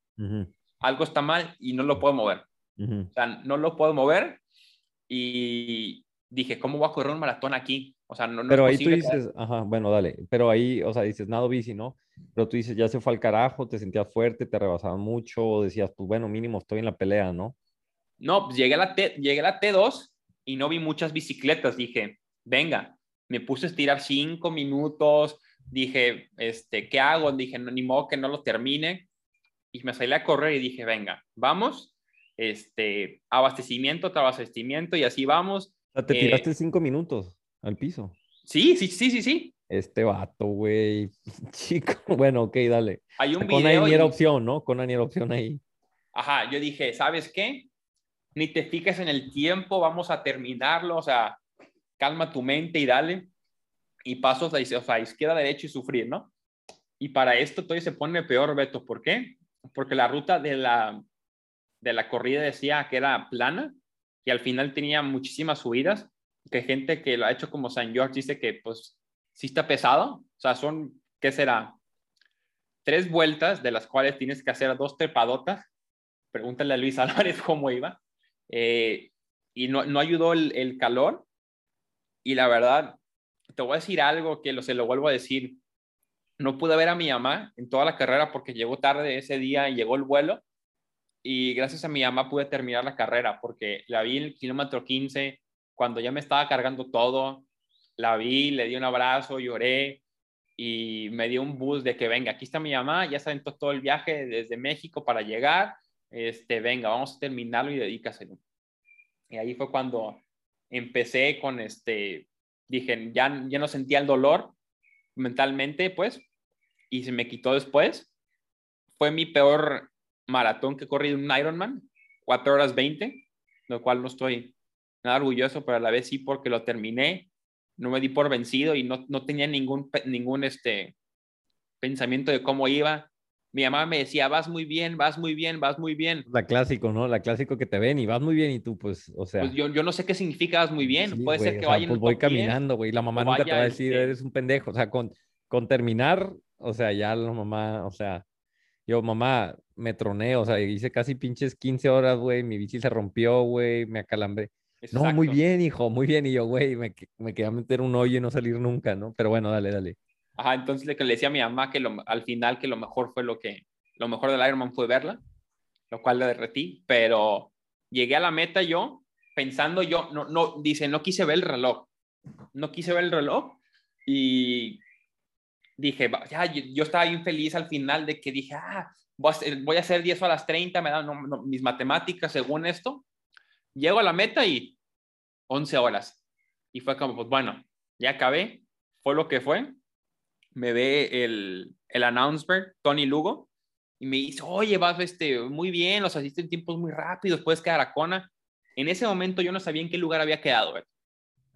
algo está mal y no lo puedo mover. Ujú. O sea, no lo puedo mover. Y dije, ¿cómo voy a correr un maratón aquí? O sea, no, no Pero es ahí tú posible que- dices, ajá, bueno, dale. Pero ahí, o sea, dices, nado bici, ¿no? Pero tú dices, ya se fue al carajo, te sentías fuerte, te rebasaban mucho, o decías, pues bueno, mínimo estoy en la pelea, ¿no? No, pues llegué a la, T, llegué a la T2 y no vi muchas bicicletas. Dije, venga, me puse a estirar cinco minutos. Dije, este, ¿qué hago? Dije, no, ni modo que no lo termine. Y me salí a correr y dije, venga, vamos. Este, abastecimiento, tras abastecimiento y así vamos. O sea, te Eh, tiraste cinco minutos al piso. Sí, sí, sí, sí, sí. Este vato, güey. Chico, bueno, ok, dale. Hay un Con video. era y- opción, ¿no? Con era opción ahí. Ajá, yo dije, ¿sabes qué? Ni te fijes en el tiempo, vamos a terminarlo, o sea, calma tu mente y dale. Y pasos a, o sea, izquierda, derecha y sufrir, ¿no? Y para esto todavía se pone peor, Beto. ¿Por qué? Porque la ruta de la, de la corrida decía que era plana y al final tenía muchísimas subidas, que gente que lo ha hecho como San George dice que pues sí está pesado, o sea, son, ¿qué será? Tres vueltas de las cuales tienes que hacer dos trepadotas pregúntale a Luis Álvarez cómo iba. Eh, y no, no ayudó el, el, calor. Y la verdad, te voy a decir algo que lo, se lo vuelvo a decir. No pude ver a mi mamá en toda la carrera porque llegó tarde ese día y llegó el vuelo. Y gracias a mi mamá pude terminar la carrera porque la vi en el kilómetro 15, cuando ya me estaba cargando todo. La vi, le di un abrazo, lloré y me dio un bus de que venga, aquí está mi mamá, ya se aventó todo el viaje desde México para llegar este, venga, vamos a terminarlo y dedícaselo. Y ahí fue cuando empecé con este, dije, ya, ya no sentía el dolor mentalmente, pues, y se me quitó después. Fue mi peor maratón que corrido un Ironman, 4 horas 20, lo cual no estoy nada orgulloso, pero a la vez sí porque lo terminé, no me di por vencido y no, no tenía ningún, ningún este, pensamiento de cómo iba, mi mamá me decía, vas muy bien, vas muy bien, vas muy bien. La clásico, ¿no? La clásico que te ven y vas muy bien y tú, pues, o sea. Pues yo, yo no sé qué significa vas muy bien. sí, Puede güey, ser que o sea, vaya en pues voy top 10, caminando, güey. La mamá nunca te va a decir, eres un pendejo. O sea, con, con terminar, o sea, ya la mamá, o sea, yo, mamá, me troné, o sea, hice casi pinches 15 horas, güey. Mi bici se rompió, güey, me acalambré. No, muy Exacto. bien, hijo, muy bien. Y yo, güey, me, me quería meter un hoyo y no salir nunca, ¿no? Pero bueno, dale, dale. Ajá, entonces le, le decía a mi mamá que lo- al final que lo mejor fue lo que, lo mejor del Ironman fue verla, lo cual le derretí, pero llegué a la meta yo pensando yo, no, no, dice, no quise ver el reloj, no quise ver el reloj y dije, ya, yo, yo estaba bien feliz al final de que dije, ah, voy a hacer, voy a hacer 10 a las 30, me dan no, no, mis matemáticas según esto, llego a la meta y 11 horas. Y fue como, pues bueno, ya acabé, fue lo que fue. Me ve el, el announcer, Tony Lugo, y me dice, oye, vas este, muy bien, los hiciste en tiempos muy rápidos, puedes quedar a Kona. En ese momento yo no sabía en qué lugar había quedado. güey.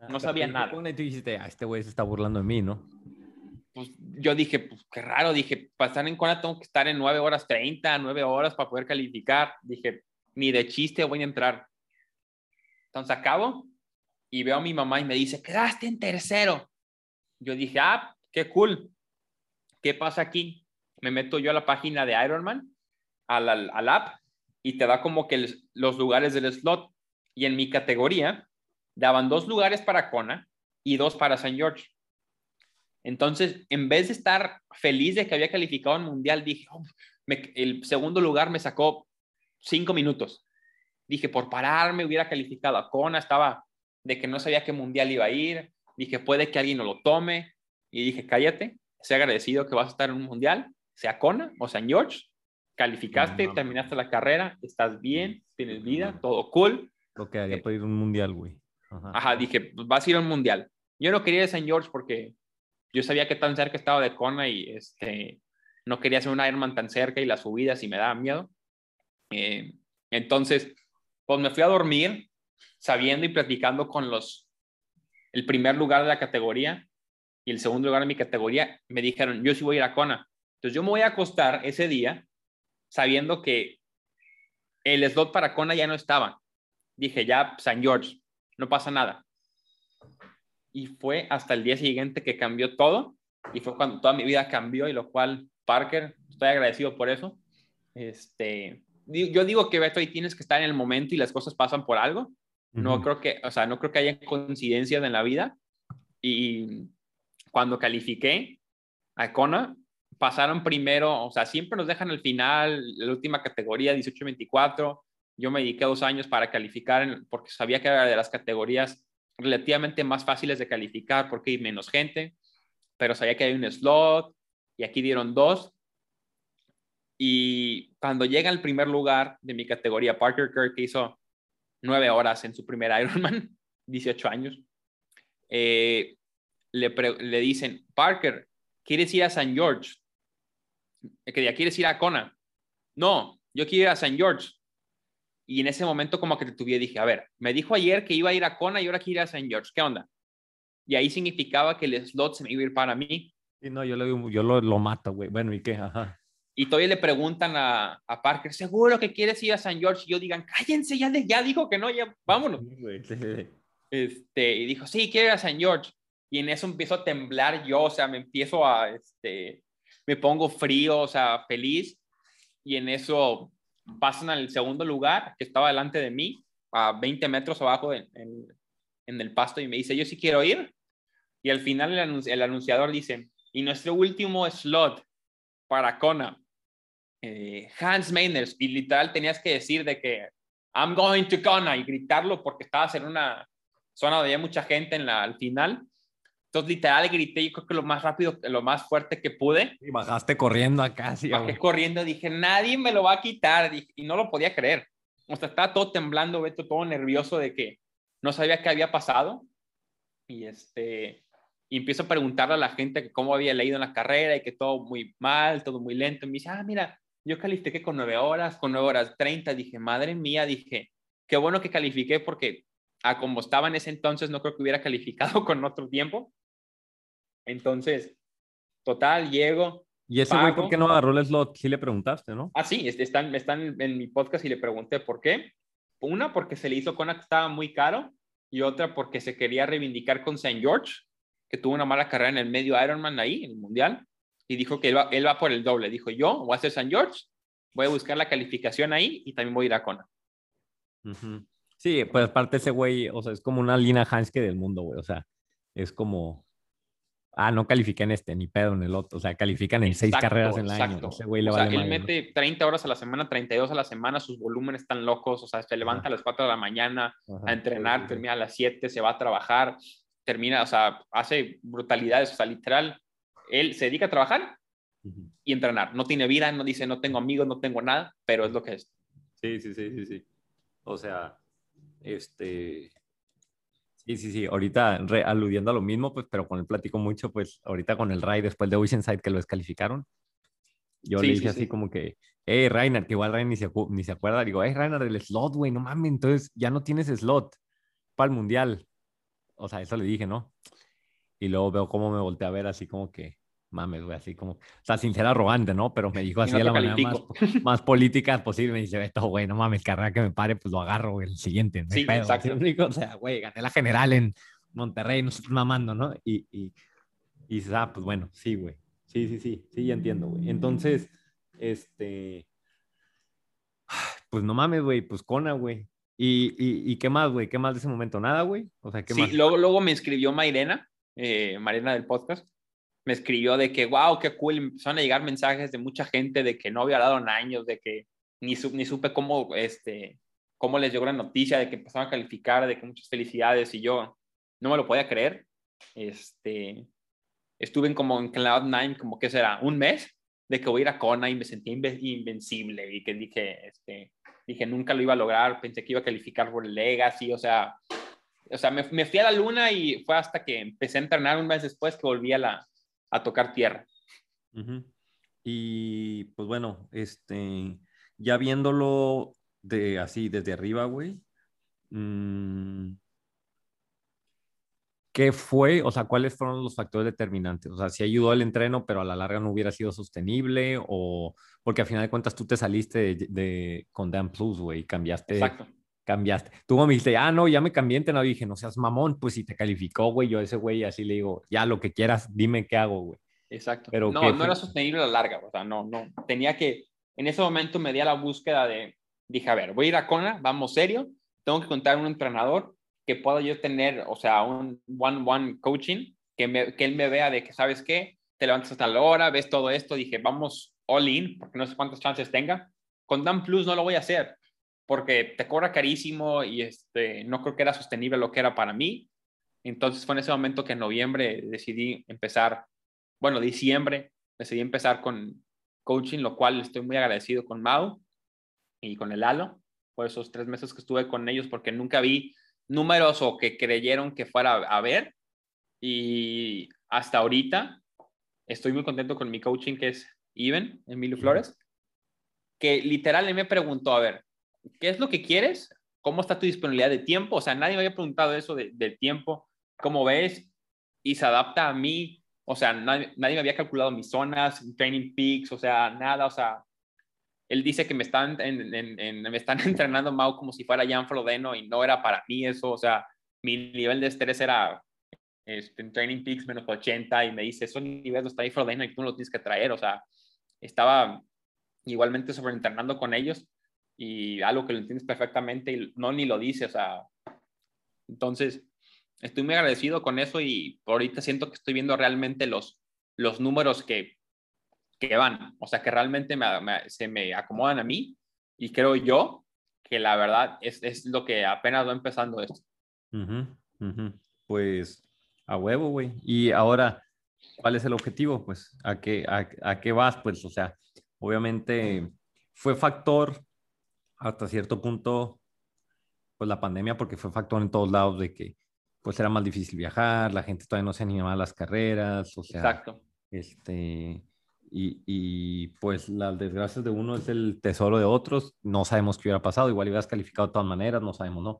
No sabía nada. Y tú dijiste, ah, este güey se está burlando de mí, ¿no? Pues yo dije, pues qué raro, dije, para estar en Kona tengo que estar en 9 horas 30, 9 horas para poder calificar. Dije, ni de chiste voy a entrar. Entonces acabo y veo a mi mamá y me dice, quedaste en tercero. Yo dije, ah, qué cool. ¿Qué pasa aquí? Me meto yo a la página de Ironman, al, al, al app, y te da como que los lugares del slot. Y en mi categoría daban dos lugares para Kona y dos para San George. Entonces, en vez de estar feliz de que había calificado en mundial, dije, "Oh, me- el segundo lugar me sacó cinco minutos. Dije, por pararme hubiera calificado a Kona, estaba de que no sabía qué mundial iba a ir. Dije, puede que alguien no lo tome. Y dije, cállate, sé agradecido que vas a estar en un mundial, sea Kona o San George. Calificaste, No. terminaste la carrera, estás bien, tienes vida, todo cool. Lo que haría Eh. para ir a un mundial, güey. Ajá. Ajá, dije, vas a ir a un mundial. Yo no quería ir a San George porque yo sabía que tan cerca estaba de Kona y este, no quería hacer un Ironman tan cerca y las subidas y me daba miedo. Eh, entonces, pues me fui a dormir sabiendo y platicando con los, el primer lugar de la categoría y el segundo lugar de mi categoría. Me dijeron, yo sí voy a ir a Kona. Entonces yo me voy a acostar ese día sabiendo que el slot para Kona ya no estaba. Dije, ya San George, no pasa nada. Y fue hasta el día siguiente que cambió todo y fue cuando toda mi vida cambió y lo cual, Parker, estoy agradecido por eso. Este, yo digo que Beto, ahí tienes que estar en el momento y las cosas pasan por algo. No creo que, o sea, no creo que haya coincidencias en la vida. Y cuando califiqué a Kona, pasaron primero, o sea, siempre nos dejan al final, la última categoría, 18-24. Yo me dediqué dos años para calificar porque sabía que era de las categorías relativamente más fáciles de calificar porque hay menos gente, pero sabía que hay un slot y aquí dieron dos. Y cuando llega al primer lugar de mi categoría, Parker Kirk hizo nueve horas en su primer Ironman, 18 años, eh, le, le dicen, Parker, ¿quieres ir a San George? Ya quieres ir a Kona. No, yo quiero ir a San George. Y en ese momento como que te tuve dije, a ver, me dijo ayer que iba a ir a Kona y ahora quiere ir a San George. ¿Qué onda? Y ahí significaba que el slot se me iba a ir para mí. Sí, no, yo, lo, yo lo, lo mato, güey. Bueno, ¿y qué? Ajá. Y todavía le preguntan a, a Parker, ¿seguro que quieres ir a San George? Y yo digan, cállense, ya, de- ya dijo que no, ya vámonos. Sí, sí, sí. Este, y dijo, sí, quiero ir a San George. Y en eso empiezo a temblar yo, o sea, me empiezo a, este, me pongo frío, o sea, feliz. Y en eso pasan al segundo lugar, que estaba delante de mí, a 20 metros abajo en, el pasto, y me dice, yo sí quiero ir. Y al final el anunciador dice, y nuestro último slot para Kona, eh, Hans Meiners, y literal tenías que decir de que I'm going to Kona y gritarlo porque estabas en una zona donde había mucha gente en la, al final. Entonces, literal, grité, yo creo que lo más rápido, lo más fuerte que pude. Y bajaste corriendo acá, sí, Bajé güey. corriendo, dije, nadie me lo va a quitar. dije, y no lo podía creer. O sea, estaba todo temblando, Beto, todo nervioso de que no sabía qué había pasado. Y este, y empiezo a preguntarle a la gente que cómo había leído en la carrera y que todo muy mal, todo muy lento. Y me dice, ah, mira, yo califiqué con nueve horas, con nueve horas 30. Dije, madre mía, dije, qué bueno que califiqué porque a como estaba en ese entonces, no creo que hubiera calificado con otro tiempo. Entonces, total, llego. ¿Y ese güey por pago. qué no agarró el slot? Sí le preguntaste, ¿no? Ah, sí, están, están en mi podcast y le pregunté por qué. Una, porque se le hizo con que estaba muy caro y otra porque se quería reivindicar con St. George, que tuvo una mala carrera en el medio Ironman ahí, en el Mundial, y dijo que él va, él va por el doble. Dijo, yo voy a hacer St. George, voy a buscar la calificación ahí y también voy a ir a Kona. Ujú. Sí, pues aparte ese güey, o sea, es como una Lina Hanske del mundo, güey. O sea, es como, ah, no califiqué en este, ni pedo en el otro. O sea, califican en seis carreras en el año. exacto. Ese güey le O sea, él madre, ¿no? mete 30 horas a la semana, 32 a la semana, sus volúmenes están locos, o sea, se levanta a las 4 de la mañana Ajá, a entrenar, sí, sí, sí. termina a las 7, se va a trabajar, termina, o sea, hace brutalidades, o sea, literal, él se dedica a trabajar y entrenar, no tiene vida, no dice, no tengo amigos, no tengo nada, pero es lo que es. Sí, sí, sí, sí, sí. O sea, este... Sí, sí, sí. Ahorita re- aludiendo a lo mismo, pues, pero con él platico mucho, pues, ahorita con el Ray después de Oceanside que lo descalificaron. Yo Sí, le sí, dije así sí. como que, hey, Rainer, que igual Rainer ni se, ni se acuerda. Digo, hey, Rainer, del slot, güey, no mames, entonces ya no tienes slot para el mundial. O sea, eso le dije, ¿no? Y luego veo cómo me volteé a ver así como que, mames, güey, así como, o sea, sin ser arrogante, ¿no? Pero me dijo así no de la manera más, más política posible. Me dice, Beto, güey, no mames, carrera que me pare, pues lo agarro, güey, el siguiente, no Sí, pedo. exacto. ¿sí? O sea, güey, gané la general en Monterrey, no estoy mamando, ¿no? Y, y, y ah, pues bueno, sí, güey. Sí, sí, sí, sí, ya entiendo, güey. Entonces, este, pues no mames, güey, pues Kona, güey. ¿Y, y, y qué más, güey? ¿Qué más de ese momento? ¿Nada, güey? O sea, ¿qué Sí, más? luego, luego me escribió Mairena, eh, Marina del podcast, me escribió de que, wow, qué cool, empezaron a llegar mensajes de mucha gente de que no había hablado en años, de que ni, su- ni supe cómo, este, cómo les llegó la noticia de que empezaron a calificar, de que muchas felicidades y yo no me lo podía creer. Este, estuve en como en Cloud9, como que será, un mes de que voy a ir a Kona y me sentí inve- invencible y que dije, este, dije, nunca lo iba a lograr, pensé que iba a calificar por Legacy, o sea, o sea, me, me fui a la luna y fue hasta que empecé a entrenar un mes después que volví a, la, a tocar tierra. Y pues bueno, este, ya viéndolo de así desde arriba, güey, mm, ¿qué fue? O sea, ¿cuáles fueron los factores determinantes? O sea, si ayudó el entreno, pero a la larga no hubiera sido sostenible, o porque al final de cuentas tú te saliste de, de- con Dan Plus, güey, y cambiaste, Exacto. Cambiaste. Tú me dijiste, ah, no, ya me cambié entrenador, dije, no seas mamón, pues si te calificó, güey, yo a ese güey así le digo, ya lo que quieras, dime qué hago, güey. Exacto. Pero no, ¿qué no fue? era sostenible a la larga, o sea, no, no. Tenía que, en ese momento me di a la búsqueda de, dije, a ver, voy a ir a Kona, vamos serio, tengo que contar un entrenador que pueda yo tener, o sea, un one-one coaching, que, me, que él me vea de que, ¿sabes qué? te levantas hasta la hora, ves todo esto, dije, vamos all in, porque no sé cuántas chances tenga. Con Dan Plus no lo voy a hacer, porque te cobra carísimo y este, no creo que era sostenible lo que era para mí. Entonces fue en ese momento que en noviembre decidí empezar, bueno, diciembre, decidí empezar con coaching, lo cual estoy muy agradecido con Mau y con el Halo por esos tres meses que estuve con ellos, porque nunca vi números o que creyeron que fuera a ver. Y hasta ahorita estoy muy contento con mi coaching, que es Even, Emilio Flores, que literal me preguntó, a ver, ¿qué es lo que quieres? ¿Cómo está tu disponibilidad de tiempo? O sea, nadie me había preguntado eso de, del tiempo, ¿cómo ves? Y se adapta a mí. O sea, nadie, nadie me había calculado mis zonas, training peaks, o sea, nada, o sea, él dice que me están, en, en, en, me están entrenando Mau como si fuera Jan Frodeno y no era para mí eso, o sea, mi nivel de estrés era este, en Training Peaks menos 80 y me dice, esos niveles está ahí Frodeno y tú no lo tienes que traer, o sea, estaba igualmente sobreentrenando con ellos y algo que lo entiendes perfectamente y no ni lo dice, o sea, entonces estoy muy agradecido con eso y ahorita siento que estoy viendo realmente los, los números que, que van, o sea, que realmente me, me, se me acomodan a mí y creo yo que la verdad es, es lo que apenas va empezando esto. Uh -huh, uh -huh. Pues a huevo, güey. Y ahora, ¿cuál es el objetivo? Pues, ¿a qué, a, a qué vas? Pues, o sea, obviamente fue factor hasta cierto punto, pues la pandemia, porque fue factor en todos lados de que pues era más difícil viajar, la gente todavía no se animaba a las carreras, o sea, Exacto. este, y, y, pues las desgracias de uno es el tesoro de otros, no sabemos qué hubiera pasado, igual hubieras calificado de todas maneras, no sabemos, ¿no?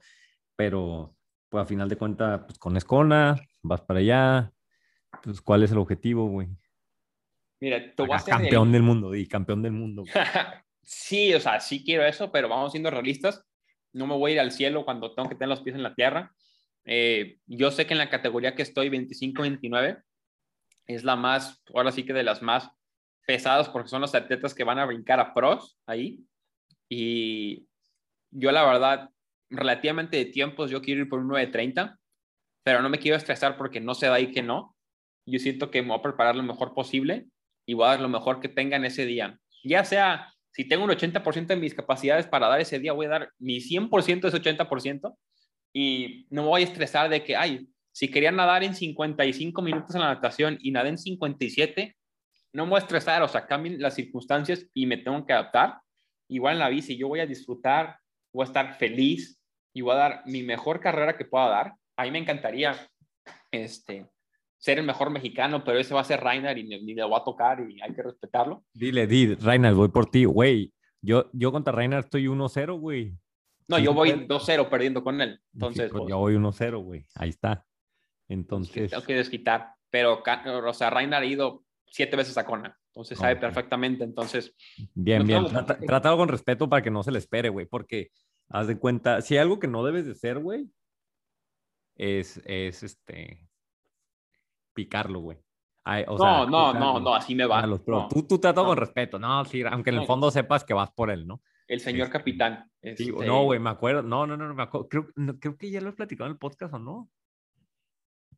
Pero, pues a final de cuentas, pues con Escona, vas para allá, pues ¿cuál es el objetivo, güey? Mira, tú vas a campeón el... del mundo, y campeón del mundo. sí, o sea, sí quiero eso, pero vamos siendo realistas. No me voy a ir al cielo cuando tengo que tener los pies en la tierra. Eh, yo sé que en la categoría que estoy, 25-29, es la más, ahora sí que de las más pesadas, porque son los atletas que van a brincar a pros ahí. Y yo, la verdad, relativamente de tiempos, yo quiero ir por un 9.30, pero no me quiero estresar porque no se da ahí que no. Yo siento que me voy a preparar lo mejor posible y voy a dar lo mejor que tenga en ese día. Ya sea, si tengo un 80% de mis capacidades para dar ese día, voy a dar mi 100% de ese 80% y no me voy a estresar de que, ay, si quería nadar en 55 minutos en la natación y nadé en 57, no me voy a estresar, o sea, cambien las circunstancias y me tengo que adaptar. Igual en la bici, yo voy a disfrutar, voy a estar feliz y voy a dar mi mejor carrera que pueda dar. A mí me encantaría este, ser el mejor mexicano, pero ese va a ser Rainer y ni le voy a tocar y hay que respetarlo. Dile, di, Rainer, voy por ti, güey. Yo, yo contra Rainer estoy 1-0, güey. No, yo voy 2-0 perdiendo con él. Entonces, sí, pues, yo voy 1-0, güey. Ahí está. Entonces. Tengo que desquitar. Pero, o sea, Rainer ha ido siete veces a Kona. Entonces sabe okay. perfectamente. Entonces. Bien, no bien. Trata, trátalo con respeto para que no se le espere, güey. Porque haz de cuenta, si hay algo que no debes de ser, güey, es, es este. Picarlo, güey. Ay, o no, sea, no, no, no, así me va. Los, no, tú, tú tratas no. con respeto, no, sí, aunque en el fondo sepas que vas por él, ¿no? El señor este, capitán. Este... No, güey, me acuerdo. No, no, no, no me acuerdo. Creo, no, creo que ya lo he platicado en el podcast o no.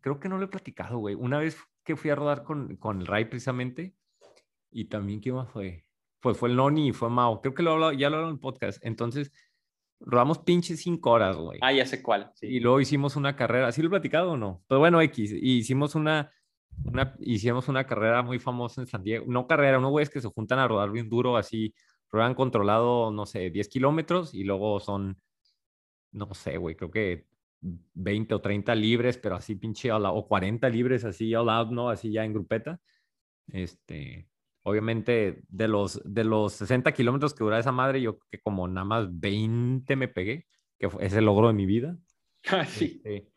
Creo que no lo he platicado, güey. Una vez que fui a rodar con, con el Ray precisamente, y también, ¿qué más fue? Pues fue el Noni y fue Mao. Creo que lo hablado, ya lo hablado en el podcast. Entonces, rodamos pinches cinco horas, güey. Ah, ya sé cuál. Sí. Y luego hicimos una carrera. ¿Sí lo he platicado o no? Pero bueno, X. Y hicimos una, una, hicimos una carrera muy famosa en San Diego. No carrera, unos güeyes que se juntan a rodar bien duro, así, ruedan controlado, no sé, 10 kilómetros y luego son, no sé, güey, creo que 20 o 30 libres, pero así pinche, o 40 libres así all out, ¿no? Así ya en grupeta. Este, obviamente de los, de los 60 kilómetros que dura esa madre, yo que como nada más 20 me pegué, que fue ese logro de mi vida. sí. Este,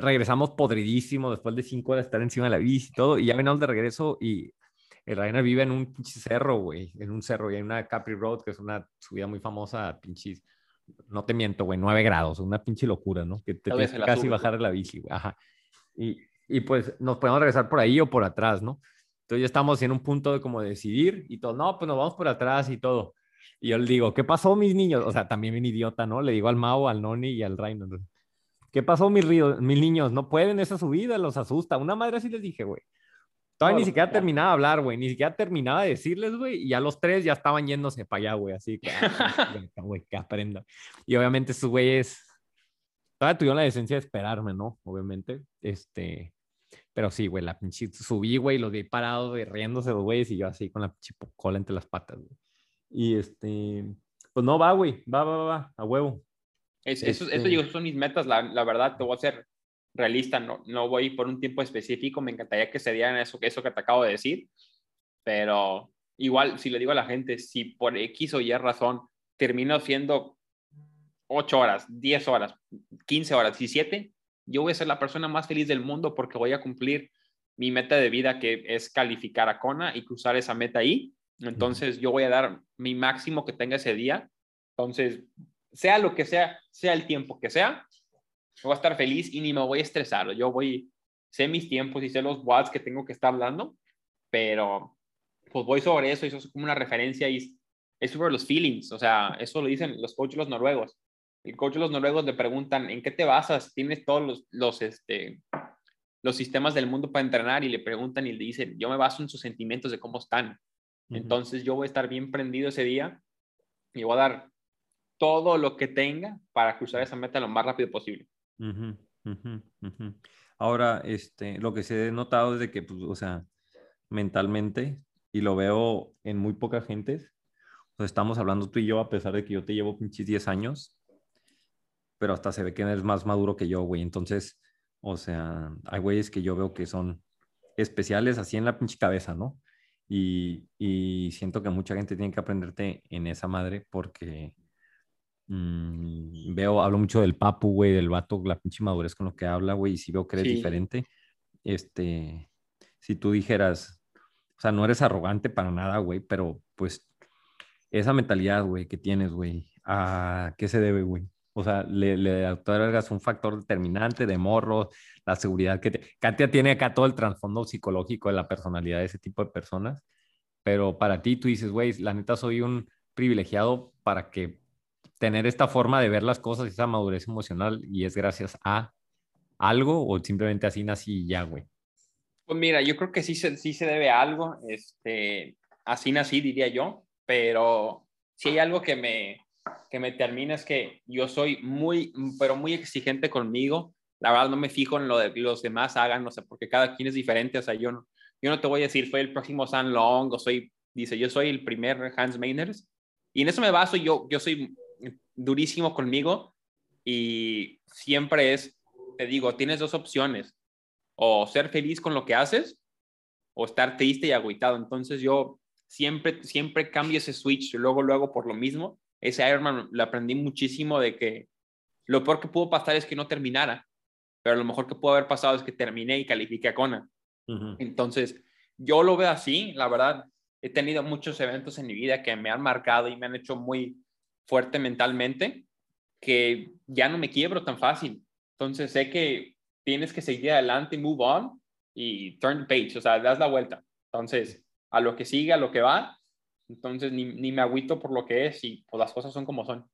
regresamos podridísimo después de cinco horas de estar encima de la bici y todo, y ya venimos de regreso y el Rainer vive en un pinche cerro, güey, en un cerro, y hay una Capri Road, que es una subida muy famosa, pinches, no te miento, güey, 9 grados, una pinche locura, ¿no? Que te tienes que casi sur, bajar de la bici, güey, ajá. Y, y pues nos podemos regresar por ahí o por atrás, ¿no? Entonces ya estamos en un punto de como decidir y todo, no, pues nos vamos por atrás y todo. Y yo le digo, ¿qué pasó, mis niños? O sea, también bien idiota, ¿no? Le digo al Mao, al Noni y al Rainer. ¿Qué pasó, mis, ríos, mis niños? No pueden esa subida, los asusta. Una madre así les dije, güey. Todavía ni siquiera terminaba de hablar, güey. Ni siquiera terminaba de decirles, güey. Y a los tres ya estaban yéndose para allá, güey. Así que, ah, güey, que aprenda. Y obviamente esos güeyes todavía tuvieron la decencia de esperarme, ¿no? Obviamente. Este. Pero sí, güey, la pinche subí, güey, los vi parados, güey, riéndose los güeyes y yo así con la pinche cola entre las patas, güey. Y este. Pues no va, güey. Va, va, va, va, a huevo. Es- eso, eso Este- digo, son mis metas, la, la verdad, te voy a ser realista, no, no voy por un tiempo específico, me encantaría que se dieran eso, eso que te acabo de decir, pero igual, si le digo a la gente, si por X o Y razón termino siendo 8 horas, 10 horas, 15 horas, 17, yo voy a ser la persona más feliz del mundo porque voy a cumplir mi meta de vida que es calificar a Kona y cruzar esa meta ahí. Entonces yo voy a dar mi máximo que tenga ese día. Entonces, sea lo que sea, sea el tiempo que sea, voy a estar feliz y ni me voy a estresar. Yo voy, sé mis tiempos y sé los watts que tengo que estar dando, pero pues voy sobre eso y eso es como una referencia y es sobre los feelings. O sea, eso lo dicen los coaches los noruegos. El coach de los noruegos le preguntan, ¿en qué te basas? Tienes todos los, los, este, los sistemas del mundo para entrenar y le preguntan y le dicen, yo me baso en sus sentimientos de cómo están. Entonces yo voy a estar bien prendido ese día y voy a dar todo lo que tenga para cruzar esa meta lo más rápido posible. Ahora, este, lo que se he notado es de que, pues, o sea, mentalmente, y lo veo en muy poca gente, pues estamos hablando tú y yo, a pesar de que yo te llevo pinches 10 años, pero hasta se ve que eres más maduro que yo, güey. Entonces, o sea, hay güeyes que yo veo que son especiales así en la pinche cabeza, ¿no? Y, y siento que mucha gente tiene que aprenderte en esa madre porque mm, veo, hablo mucho del papu, güey, del vato, la pinche madurez con lo que habla, güey, y si veo que eres Sí. diferente, este, si tú dijeras, o sea, no eres arrogante para nada, güey, pero pues esa mentalidad, güey, que tienes, güey, ¿a qué se debe, güey? O sea, le, le otorgas un factor determinante de morro, la seguridad que te... Katia tiene acá todo el trasfondo psicológico de la personalidad de ese tipo de personas, pero para ti tú dices, güey, la neta soy un privilegiado para que tener esta forma de ver las cosas, esa madurez emocional, y es gracias a algo o simplemente así nací y ya, güey. Pues mira, yo creo que sí se, sí se debe a algo, este, así nací, diría yo, pero si hay algo que me, que me termina es que yo soy muy, pero muy exigente conmigo. La verdad no me fijo en lo de los demás hagan, no sé, porque cada quien es diferente. O sea, yo no, yo no te voy a decir, soy el próximo San Long o soy, dice, yo soy el primer Hans Meiners. Y en eso me baso, yo, yo soy durísimo conmigo y siempre es, te digo, tienes dos opciones, o ser feliz con lo que haces o estar triste y agüitado. Entonces yo siempre, siempre cambio ese switch, luego lo hago por lo mismo. Ese Ironman lo aprendí muchísimo de que lo peor que pudo pasar es que no terminara, pero lo mejor que pudo haber pasado es que terminé y califiqué a. Ujú. Entonces, yo lo veo así, la verdad, he tenido muchos eventos en mi vida que me han marcado y me han hecho muy fuerte mentalmente, que ya no me quiebro tan fácil. Entonces, sé que tienes que seguir adelante, move on y turn the page, o sea, das la vuelta. Entonces, a lo que sigue, a lo que va, entonces ni, ni me agüito por lo que es y pues las cosas son como son.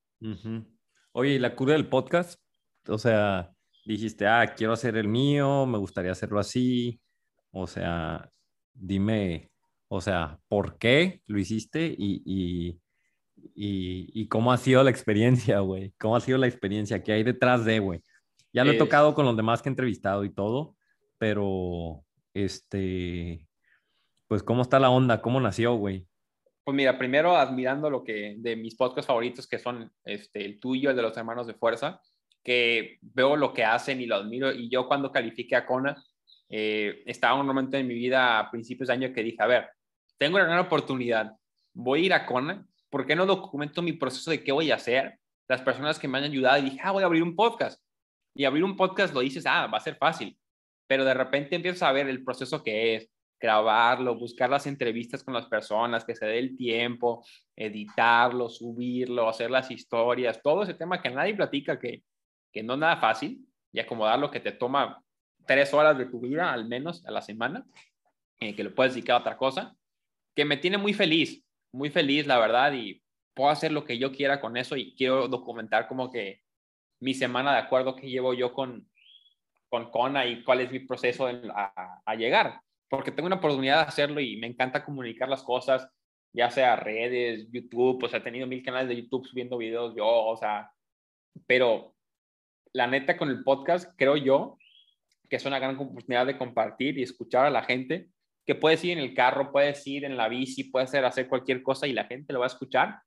Oye, ¿y la cura del podcast? O sea, dijiste, ah, quiero hacer el mío, me gustaría hacerlo así. O sea, dime, o sea, ¿por qué lo hiciste y, y, y, y cómo ha sido la experiencia, güey? ¿Cómo ha sido la experiencia? ¿Qué hay detrás de, güey? Ya lo he Es- tocado con los demás que he entrevistado y todo, pero, este, pues, ¿cómo está la onda? ¿Cómo nació, güey? Pues mira, primero admirando lo que de mis podcasts favoritos, que son este, el tuyo, el de los hermanos de fuerza, que veo lo que hacen y lo admiro. Y yo cuando califiqué a Kona, eh, estaba un momento en mi vida a principios de año que dije, a ver, tengo una gran oportunidad, voy a ir a Kona, ¿por qué no documento mi proceso de qué voy a hacer? Las personas que me han ayudado y dije, ah, voy a abrir un podcast. Y abrir un podcast lo dices, ah, va a ser fácil. Pero de repente empiezas a ver el proceso que es, grabarlo, buscar las entrevistas con las personas, que se dé el tiempo, editarlo, subirlo, hacer las historias, todo ese tema que nadie platica, que, que no es nada fácil, y acomodar lo que te toma tres horas de tu vida, al menos a la semana, eh, que lo puedes dedicar a otra cosa, que me tiene muy feliz, muy feliz, la verdad, y puedo hacer lo que yo quiera con eso y quiero documentar como que mi semana de acuerdo que llevo yo con, con Kona y cuál es mi proceso a, a llegar. Porque tengo una oportunidad de hacerlo y me encanta comunicar las cosas, ya sea redes, YouTube, o sea, he tenido mil canales de YouTube subiendo videos yo, o sea, pero la neta con el podcast creo yo que es una gran oportunidad de compartir y escuchar a la gente, que puedes ir en el carro, puedes ir en la bici, puedes hacer cualquier cosa y la gente lo va a escuchar.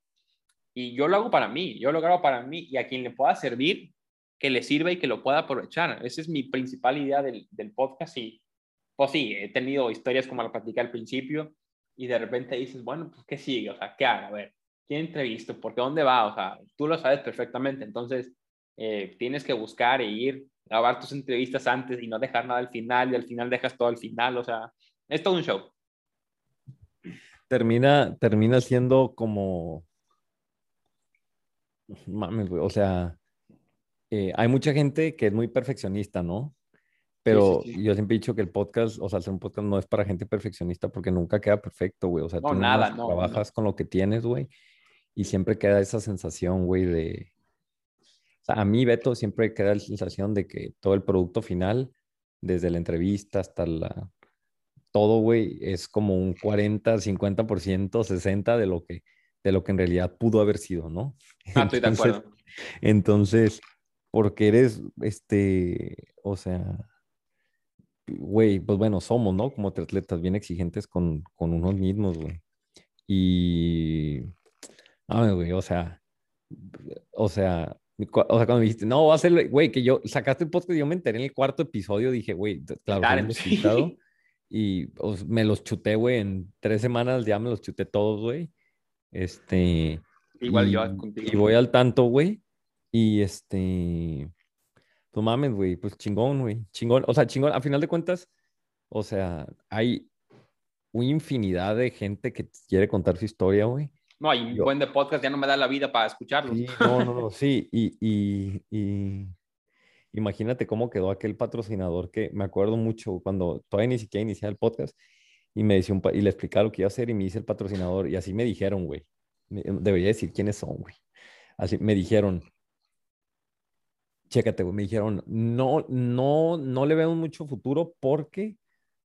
Y yo lo hago para mí, yo lo hago para mí y a quien le pueda servir, que le sirva y que lo pueda aprovechar. Esa es mi principal idea del, del podcast y pues sí, he tenido historias como la platicé al principio y de repente dices, bueno, pues ¿qué sigue? O sea, ¿qué hago? A ver, ¿quién entrevisto? ¿Por qué dónde va? O sea, tú lo sabes perfectamente, entonces eh, tienes que buscar e ir, grabar tus entrevistas antes y no dejar nada al final y al final dejas todo al final, o sea, es todo un show. Termina, termina siendo como... Güey, o sea, eh, hay mucha gente que es muy perfeccionista, ¿no? Pero sí, sí. yo siempre he dicho que el podcast, o sea, hacer un podcast no es para gente perfeccionista porque nunca queda perfecto, güey. O sea, No, tú nada, no, trabajas con lo que tienes, güey. Y siempre queda esa sensación, güey, de... O sea, a mí, Beto, siempre queda la sensación de que todo el producto final, desde la entrevista hasta la... Todo, güey, es como un 40, 50%, 60% de lo que, de lo que en realidad pudo haber sido, ¿no? Ah, estoy de Entonces, acuerdo. entonces, porque eres, este, o sea, güey, pues bueno, somos, ¿no? Como atletas bien exigentes con, con unos mismos, güey. Y, ah, güey, o sea, o sea, o sea, cuando me dijiste, no, va a ser, güey, que yo sacaste el podcast yo me enteré en el cuarto episodio, dije, güey, claro, despistado, Y pues, me los chuté, güey, en tres semanas ya me los chuté todos, güey. Este, Igual y, yo contigo. y voy al tanto, güey. Y este, pues mames, güey, pues chingón, güey, chingón. O sea, chingón, a final de cuentas, o sea, hay una infinidad de gente que quiere contar su historia, güey. No, y un Yo- buen de podcast ya no me da la vida para escucharlos. Sí, no, no, no, sí. Y, y, y imagínate cómo quedó aquel patrocinador que me acuerdo mucho cuando todavía ni siquiera iniciaba el podcast y me decía un pa- y le explicaba lo que iba a hacer y me dice el patrocinador y así me dijeron, güey. Debería decir quiénes son, güey. Así me dijeron, chécate, güey, me dijeron, no, no, no le veo mucho futuro porque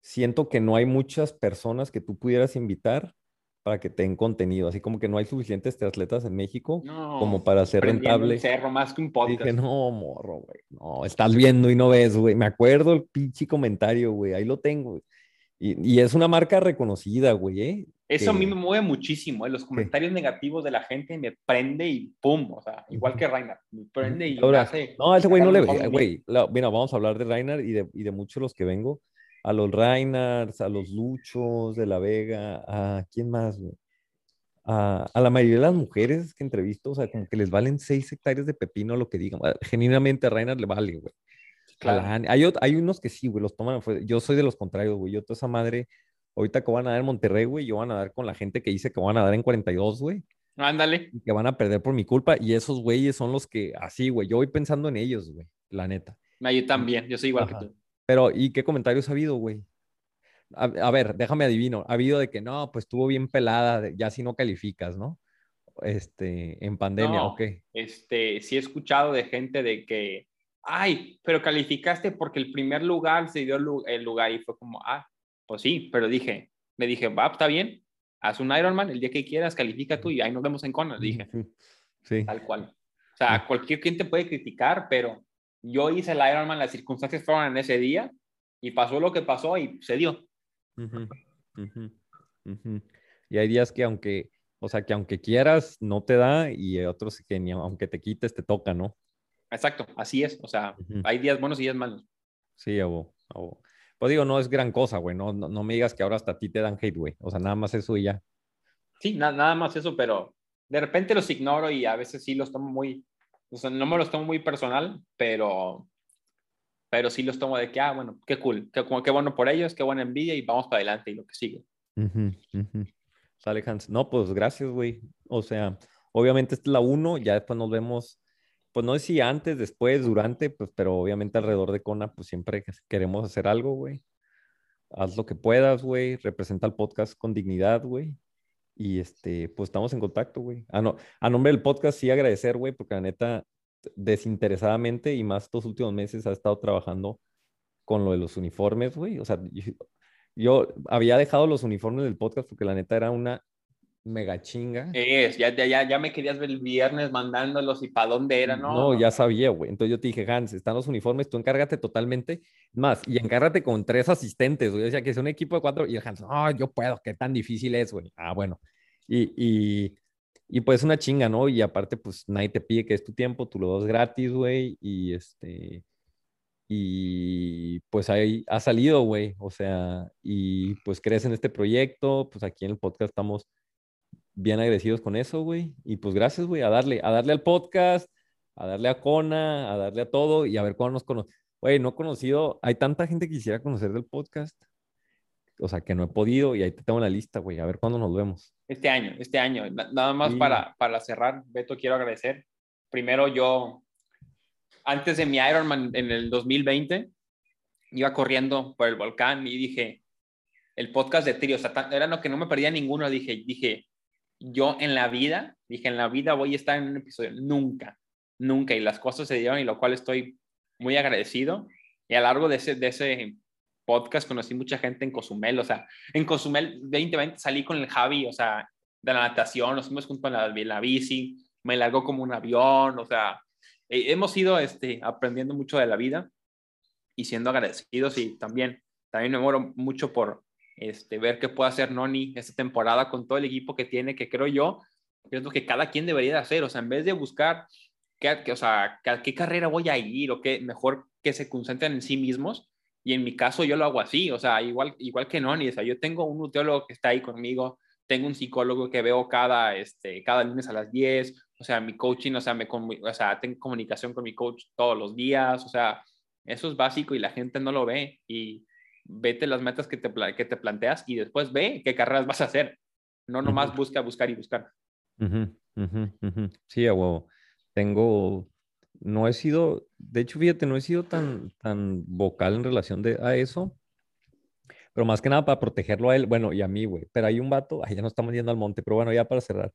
siento que no hay muchas personas que tú pudieras invitar para que te den contenido, así como que no hay suficientes atletas en México No, como para ser prendiendo un rentable. cerro más que un podcast. Dije, no, morro, güey, no, estás viendo y no ves, güey. Me acuerdo el pinche comentario, güey, ahí lo tengo. güey. Y, y es una marca reconocida, güey, ¿eh? Eso a mí me mueve muchísimo, ¿eh? los comentarios negativos de la gente me prende y pum, o sea, igual que Reiner, me prende y me Ahora, hace No, ese güey no le ve, güey. la- Mira, vamos a hablar de Reiner y de, y de muchos de los que vengo. A los Reinars, a los Luchos de la Vega, a quién más, güey. A, a la mayoría de las mujeres que entrevisto, o sea, como que les valen seis hectáreas de pepino lo que digan. Genuinamente a Reiner le vale, güey. Claro. Hay, unos que sí, güey, los toman. Yo soy de los contrarios, güey. Yo toda esa madre, ahorita que van a dar en Monterrey, güey, yo van a dar con la gente que dice que van a dar en 42, güey Ándale, y que van a perder por mi culpa. Y esos güeyes son los que, así, güey, yo voy pensando en ellos, güey, la neta. No, yo también, yo soy igual Ajá. que tú. Pero, ¿y qué comentarios ha habido, güey? A, a ver, déjame adivino. Ha habido de que no, pues estuvo bien pelada, ya si no calificas, ¿no? Este, en pandemia, No. ¿o qué? Este, sí he escuchado de gente de que, ay, pero calificaste porque el primer lugar se dio el lugar y fue como, ah, pues sí, pero dije, me dije, va, está bien, haz un Ironman el día que quieras, califica tú y ahí nos vemos en Kona, dije, Sí. Tal cual. O sea, cualquier quien te puede criticar, pero yo hice el Ironman, las circunstancias fueron en ese día y pasó lo que pasó y se dio. Y hay días que aunque, o sea, que aunque quieras, no te da y otros que ni aunque te quites, te toca, ¿no? Exacto, así es. O sea, Ujú. hay días buenos y días malos. Sí, abo, abo. Pues digo, no es gran cosa, güey. No, no, no me digas que ahora hasta a ti te dan hate, güey. O sea, nada más eso y ya. Sí, na- nada más eso, pero de repente los ignoro y a veces sí los tomo muy, o sea, no me los tomo muy personal, pero, pero sí los tomo de que, ah, bueno, qué cool, qué, qué bueno por ellos, qué buena envidia y vamos para adelante y lo que sigue. Ujú, ujú. Sale Hans. No, pues gracias, güey. O sea, obviamente esta es la uno, ya después nos vemos, pues no sé si antes, después, durante, pues, pero obviamente alrededor de Kona, pues siempre que- queremos hacer algo, güey. Haz lo que puedas, güey. Representa el podcast con dignidad, güey. Y este, pues estamos en contacto, güey. A, no, a nombre del podcast, sí agradecer, güey, porque la neta, desinteresadamente y más estos últimos meses ha estado trabajando con lo de los uniformes, güey. O sea, yo, Yo había dejado los uniformes del podcast porque la neta era una mega chinga. Es, ya, ya, ya, me querías ver el viernes mandándolos y para dónde era, ¿no? No, ya sabía, güey. Entonces yo te dije, Hans, están los uniformes, tú encárgate totalmente. Más, y encárgate con tres asistentes, güey. O sea, que es un equipo de cuatro. Y el Hans, no, yo puedo, qué tan difícil es, güey. Ah, bueno. Y, y, y pues una chinga, ¿no? Y aparte, pues nadie te pide que es tu tiempo, tú lo das gratis, güey. Y este. Y pues ahí ha salido, güey. O sea, y pues crees en este proyecto. Pues aquí en el podcast estamos bien agradecidos con eso, güey. Y pues gracias, güey, a darle, a darle al podcast, a darle a Kona, a darle a todo y a ver cuándo nos conocemos. Güey, no he conocido, hay tanta gente que quisiera conocer del podcast. O sea, que no he podido y ahí te tengo en la lista, güey. A ver cuándo nos vemos. Este año, este año. Na- Nada más Sí. para, para cerrar, Beto, quiero agradecer. Primero, yo, antes de mi Ironman en el 2020, iba corriendo por el volcán y dije, el podcast de Tri, o sea, era lo que no me perdía ninguno. Dije, dije, yo en la vida, dije, en la vida voy a estar en un episodio. Nunca, nunca. Y las cosas se dieron y lo cual estoy muy agradecido. Y a lo largo de ese, de ese podcast conocí mucha gente en Cozumel, o sea, en Cozumel 2020 salí con el Javi, o sea, de la natación, nos fuimos juntos en la, la bici, me largó como un avión, o sea, eh, hemos ido este, aprendiendo mucho de la vida y siendo agradecidos y también, también me muero mucho por este, ver qué puede hacer Noni esta temporada con todo el equipo que tiene, que creo yo, es que cada quien debería de hacer, o sea, en vez de buscar qué, qué- o sea, qué, carrera voy a ir o qué, mejor que se concentren en sí mismos. Y en mi caso yo lo hago así, o sea, igual, igual que Noni, o sea, yo tengo un nutriólogo que está ahí conmigo, tengo un psicólogo que veo cada, este, cada lunes a las 10, o sea, mi coaching, o sea, me, o sea, tengo comunicación con mi coach todos los días, o sea, eso es básico y la gente no lo ve y vete las metas que te, que te planteas y después ve qué carreras vas a hacer, no nomás Ujú. busca, buscar y buscar. Sí, a huevo. Tengo, no he sido, de hecho, fíjate, no he sido tan, tan vocal en relación de, a eso, pero más que nada para protegerlo a él, bueno, y a mí, güey. Pero hay un vato, ay, ya no estamos yendo al monte, pero bueno, ya para cerrar.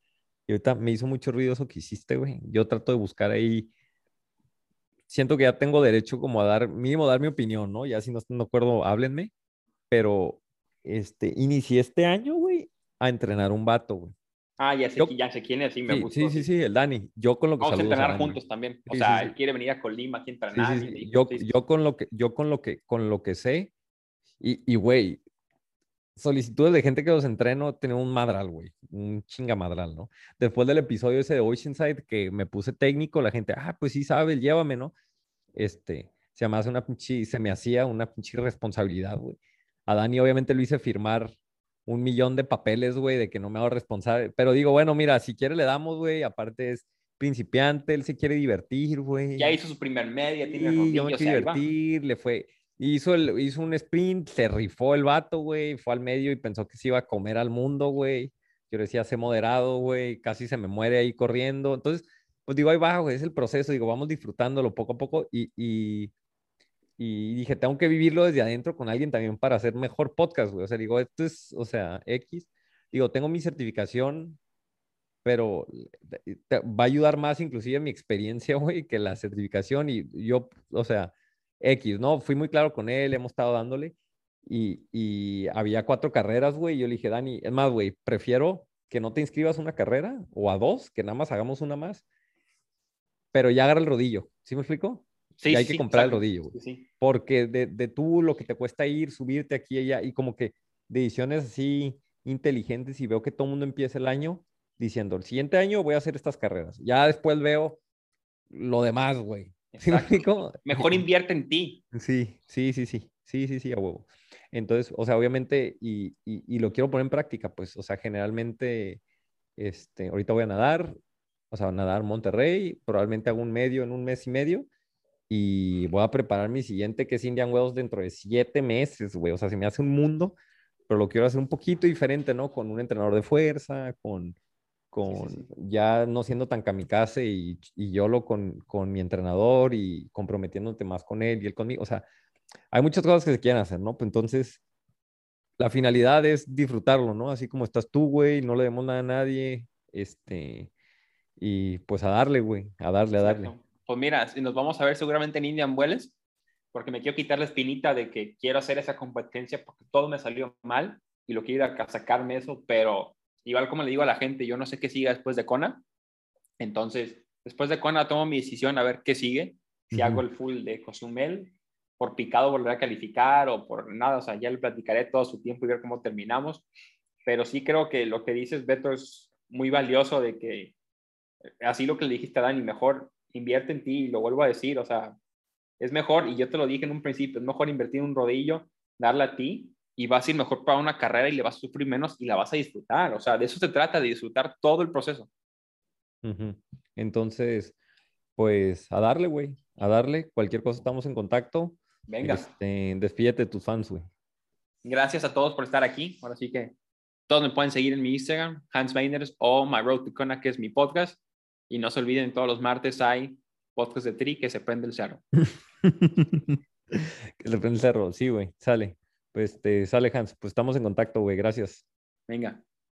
Y ahorita me hizo mucho ruido eso que hiciste, güey. Yo trato de buscar ahí, siento que ya tengo derecho como a dar, mínimo dar mi opinión, ¿no? Ya si no están de acuerdo, háblenme, pero, este, inicié este año, güey, a entrenar un vato, güey. Ah, ya sé, Yo- ya sé quién es, sí, me Sí, gustó. sí, sí, sí, el Dani. Yo con lo que Vamos a a entrenar güey. juntos también. O Sí, sea, sí, él quiere venir a Colima aquí a entrenar. Yo, sí. yo con lo que, yo con lo que, con lo que sé, y güey, solicitudes de gente que los entreno, tenía un madral, güey, un chinga madral, ¿no? Después del episodio ese de Oceanside que me puse técnico, la gente, ah, pues sí sabes, llévame, ¿no? Este, se me hace una pinche, se me hacía una pinche responsabilidad, güey. A Dani obviamente lo hice firmar un millón de papeles, güey, de que no me hago responsable, pero digo, bueno, mira, si quiere le damos, güey, aparte es principiante, él se quiere divertir, güey. Ya hizo su primer media, tiene Sí, yo me quiero va. divertir, le fue, hizo, el, hizo un sprint, se rifó el vato, güey, fue al medio y pensó que se iba a comer al mundo, güey. Yo decía, sé moderado, güey, casi se me muere ahí corriendo. Entonces, pues digo, ahí va, güey, es el proceso, digo, vamos disfrutándolo poco a poco y, y, y dije, tengo que vivirlo desde adentro con alguien también para hacer mejor podcast, güey. O sea, digo, esto es, o sea, X. Digo, tengo mi certificación, pero te- te- va a ayudar más inclusive mi experiencia, güey, que la certificación y yo, o sea, X, ¿no? Fui muy claro con él, hemos estado dándole y, y había cuatro carreras, güey, yo le dije, Dani, es más, güey, prefiero que no te inscribas a una carrera o a dos, que nada más hagamos una más, pero ya agarra el rodillo, ¿sí me explico? Sí, y hay sí, que comprar el rodillo, güey Sí, sí. porque de, de tú lo que te cuesta ir, subirte aquí y allá, y como que decisiones así inteligentes y veo que todo el mundo empieza el año diciendo, el siguiente año voy a hacer estas carreras. Ya después veo lo demás, güey. Mejor invierte en ti. Sí, sí, sí, sí, sí, sí, sí, a huevo. Entonces, o sea, obviamente, y, y, y lo quiero poner en práctica, pues, o sea, generalmente, este, ahorita voy a nadar, o sea, nadar Monterrey, probablemente hago un medio en un mes y medio, y voy a preparar mi siguiente, que es Indian Wells, dentro de siete meses, güey, o sea, se me hace un mundo, pero lo quiero hacer un poquito diferente, ¿no? Con un entrenador de fuerza, con, con sí. ya no siendo tan kamikaze y, y yo lo con, con mi entrenador y comprometiéndote más con él y él conmigo, o sea, hay muchas cosas que se quieren hacer, ¿no? Pues entonces, la finalidad es disfrutarlo, ¿no? Así como estás tú, güey, no le demos nada a nadie, este, y pues a darle, güey, a darle, a darle. Pues mira, nos vamos a ver seguramente en Indian Wells, porque me quiero quitar la espinita de que quiero hacer esa competencia porque todo me salió mal y lo quiero ir a sacarme eso, pero igual como le digo a la gente, yo no sé qué siga después de Kona. Entonces, después de Kona tomo mi decisión a ver qué sigue. Si hago el full de Cozumel, por picado volveré a calificar o por nada, o sea, ya le platicaré todo su tiempo y ver cómo terminamos. Pero sí creo que lo que dices, Beto, es muy valioso de que, así lo que le dijiste a Dani, mejor invierte en ti y lo vuelvo a decir, o sea, es mejor, y yo te lo dije en un principio, es mejor invertir en un rodillo, darle a ti y vas a ir mejor para una carrera y le vas a sufrir menos y la vas a disfrutar. O sea, de eso se trata, de disfrutar todo el proceso. Entonces, pues a darle, güey, a darle. Cualquier cosa estamos en contacto. Venga, Este, despídete de tus fans, güey. gracias a todos por estar aquí. Ahora sí que todos me pueden seguir en mi Instagram, Hans Meiners o My Road to Kona, que es mi podcast. Y no se olviden, todos los martes hay podcast de Tri que se prende el cerro. que se prende el cerro. Sí, güey, sale. Pues este, sale Hans. Pues estamos en contacto, güey. Gracias. Venga.